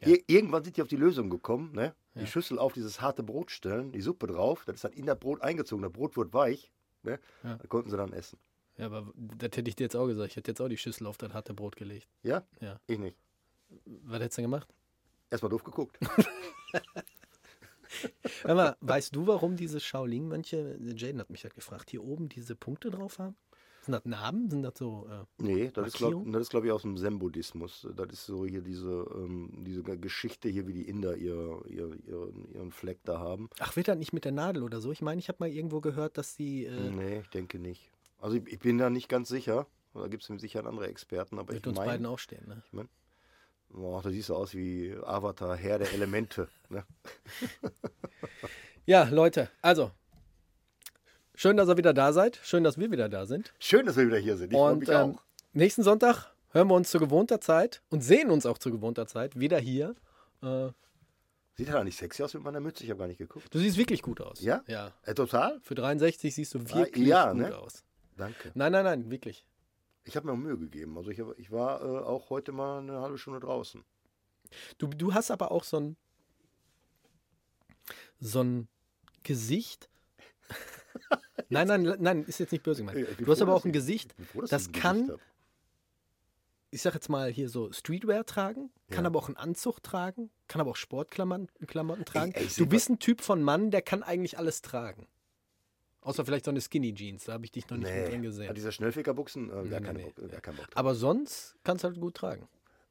Ja. Ir irgendwann sind die auf die Lösung gekommen, ne? Ja. die Schüssel auf dieses harte Brot stellen, die Suppe drauf, das ist dann in das Brot eingezogen, das Brot wird weich, ne? Ja. da konnten sie dann essen. Ja, aber das hätte ich dir jetzt auch gesagt. Ich hätte jetzt auch die Schüssel auf das harte Brot gelegt. Ja? Ja. Ich nicht. Was hättest du denn gemacht? Erstmal doof geguckt. Hör mal, weißt du, warum diese Shaolin-Mönche, Jaden hat mich halt gefragt, hier oben diese Punkte drauf haben? Sind das Narben? Sind das so. Äh, Nee, das ist, glaub, das ist, glaube ich, aus dem Zen-Buddhismus. Das ist so hier diese, ähm, diese Geschichte hier, wie die Inder ihr, ihr, ihren, ihren Fleck da haben. ach, wird das nicht mit der Nadel oder so? Ich meine, ich habe mal irgendwo gehört, dass die. Äh, Nee, ich denke nicht. Also ich, ich bin da nicht ganz sicher. Da gibt es sicher andere Experten, aber wird ich uns beiden meine, auch stehen, ne? oh, da siehst du aus wie Avatar, Herr der Elemente. ne? Ja, Leute, also. Schön, dass ihr wieder da seid. Schön, dass wir wieder da sind. Schön, dass wir wieder hier sind. Ich freue Und mich ähm, auch. nächsten Sonntag hören wir uns zu gewohnter Zeit und sehen uns auch zu gewohnter Zeit wieder hier. Äh, Sieht er da nicht sexy aus mit meiner Mütze? Ich habe gar nicht geguckt. du siehst wirklich gut aus. Ja? Ja. Äh, total? Für 63 siehst du wirklich ja, gut ne? aus. Danke. Nein, nein, nein, wirklich. Ich habe mir auch Mühe gegeben. Also ich, hab, ich war äh, auch heute mal eine halbe Stunde draußen. Du, du hast aber auch so ein, so ein Gesicht. nein, nein, nein, ist jetzt nicht böse gemeint. Bin Du hast aber auch ein ich- Gesicht, froh, das ein kann, ich sag jetzt mal hier so Streetwear tragen, kann Ja. aber auch einen Anzug tragen, kann aber auch Sportklamotten Klamotten tragen. ey, du bist ein Typ von Mann, der kann eigentlich alles tragen. Außer vielleicht so eine Skinny Jeans, da habe ich dich noch nicht mit drin Nee, gesehen. Hat dieser Schnellfickerbuchsen? Äh, Nee, gar, nee, nee, gar keinen Bock drauf. aber sonst kannst du halt gut tragen.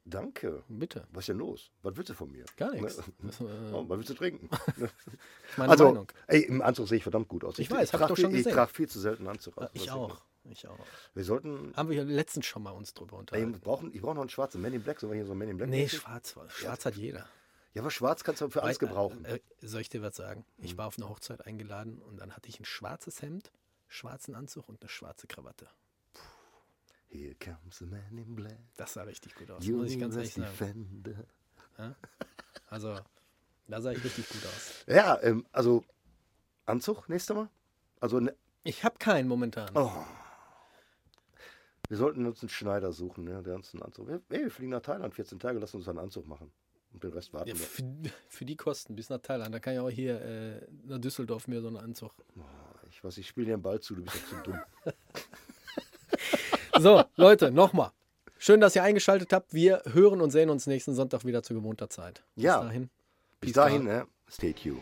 Danke. Bitte. Was ist denn los? Was willst du von mir? Gar nichts. Ne? Das, äh, Oh, was willst du trinken? meine also, Meinung. ey, im Anzug sehe ich verdammt gut aus. Ich weiß, ich trag doch viel- schon Ich gesehen. trage viel zu selten Anzug. aus, Ich muss auch. Ich auch. Wir sollten. Haben wir ja letztens schon mal uns drüber Ey, unterhalten. wir brauchen, ich brauche noch einen schwarzen Man in Black. Sollen wir hier so einen Man in Black Nee, schwarz, schwarz hat jeder. Ja, aber schwarz kannst du für alles Weil, gebrauchen. Äh, äh, soll ich dir was sagen? Ich Hm. war auf eine Hochzeit eingeladen und dann hatte ich ein schwarzes Hemd, schwarzen Anzug und eine schwarze Krawatte. Here comes the Man in Black. Das sah richtig gut aus, muss ich ganz ehrlich sagen. Defender. Also, da sah ich richtig gut aus. Ja, ähm, also Anzug nächstes Mal. Also ne, Ich habe keinen momentan. oh. wir sollten uns einen Schneider suchen, ne, der uns einen Anzug. Ey, wir fliegen nach Thailand 14 Tage, lass uns einen Anzug machen. Und den Rest warten Ja, wir. für, für die Kosten bis nach Thailand. Da kann ich auch hier äh, nach Düsseldorf mir so einen Anzug. Ich weiß, ich spiele dir einen Ball zu, du bist doch zu dumm. So, Leute, nochmal. Schön, dass ihr eingeschaltet habt. Wir hören und sehen uns nächsten Sonntag wieder zu gewohnter Zeit. Bis Ja. dahin. Bis Peace dahin, ne, stay tuned.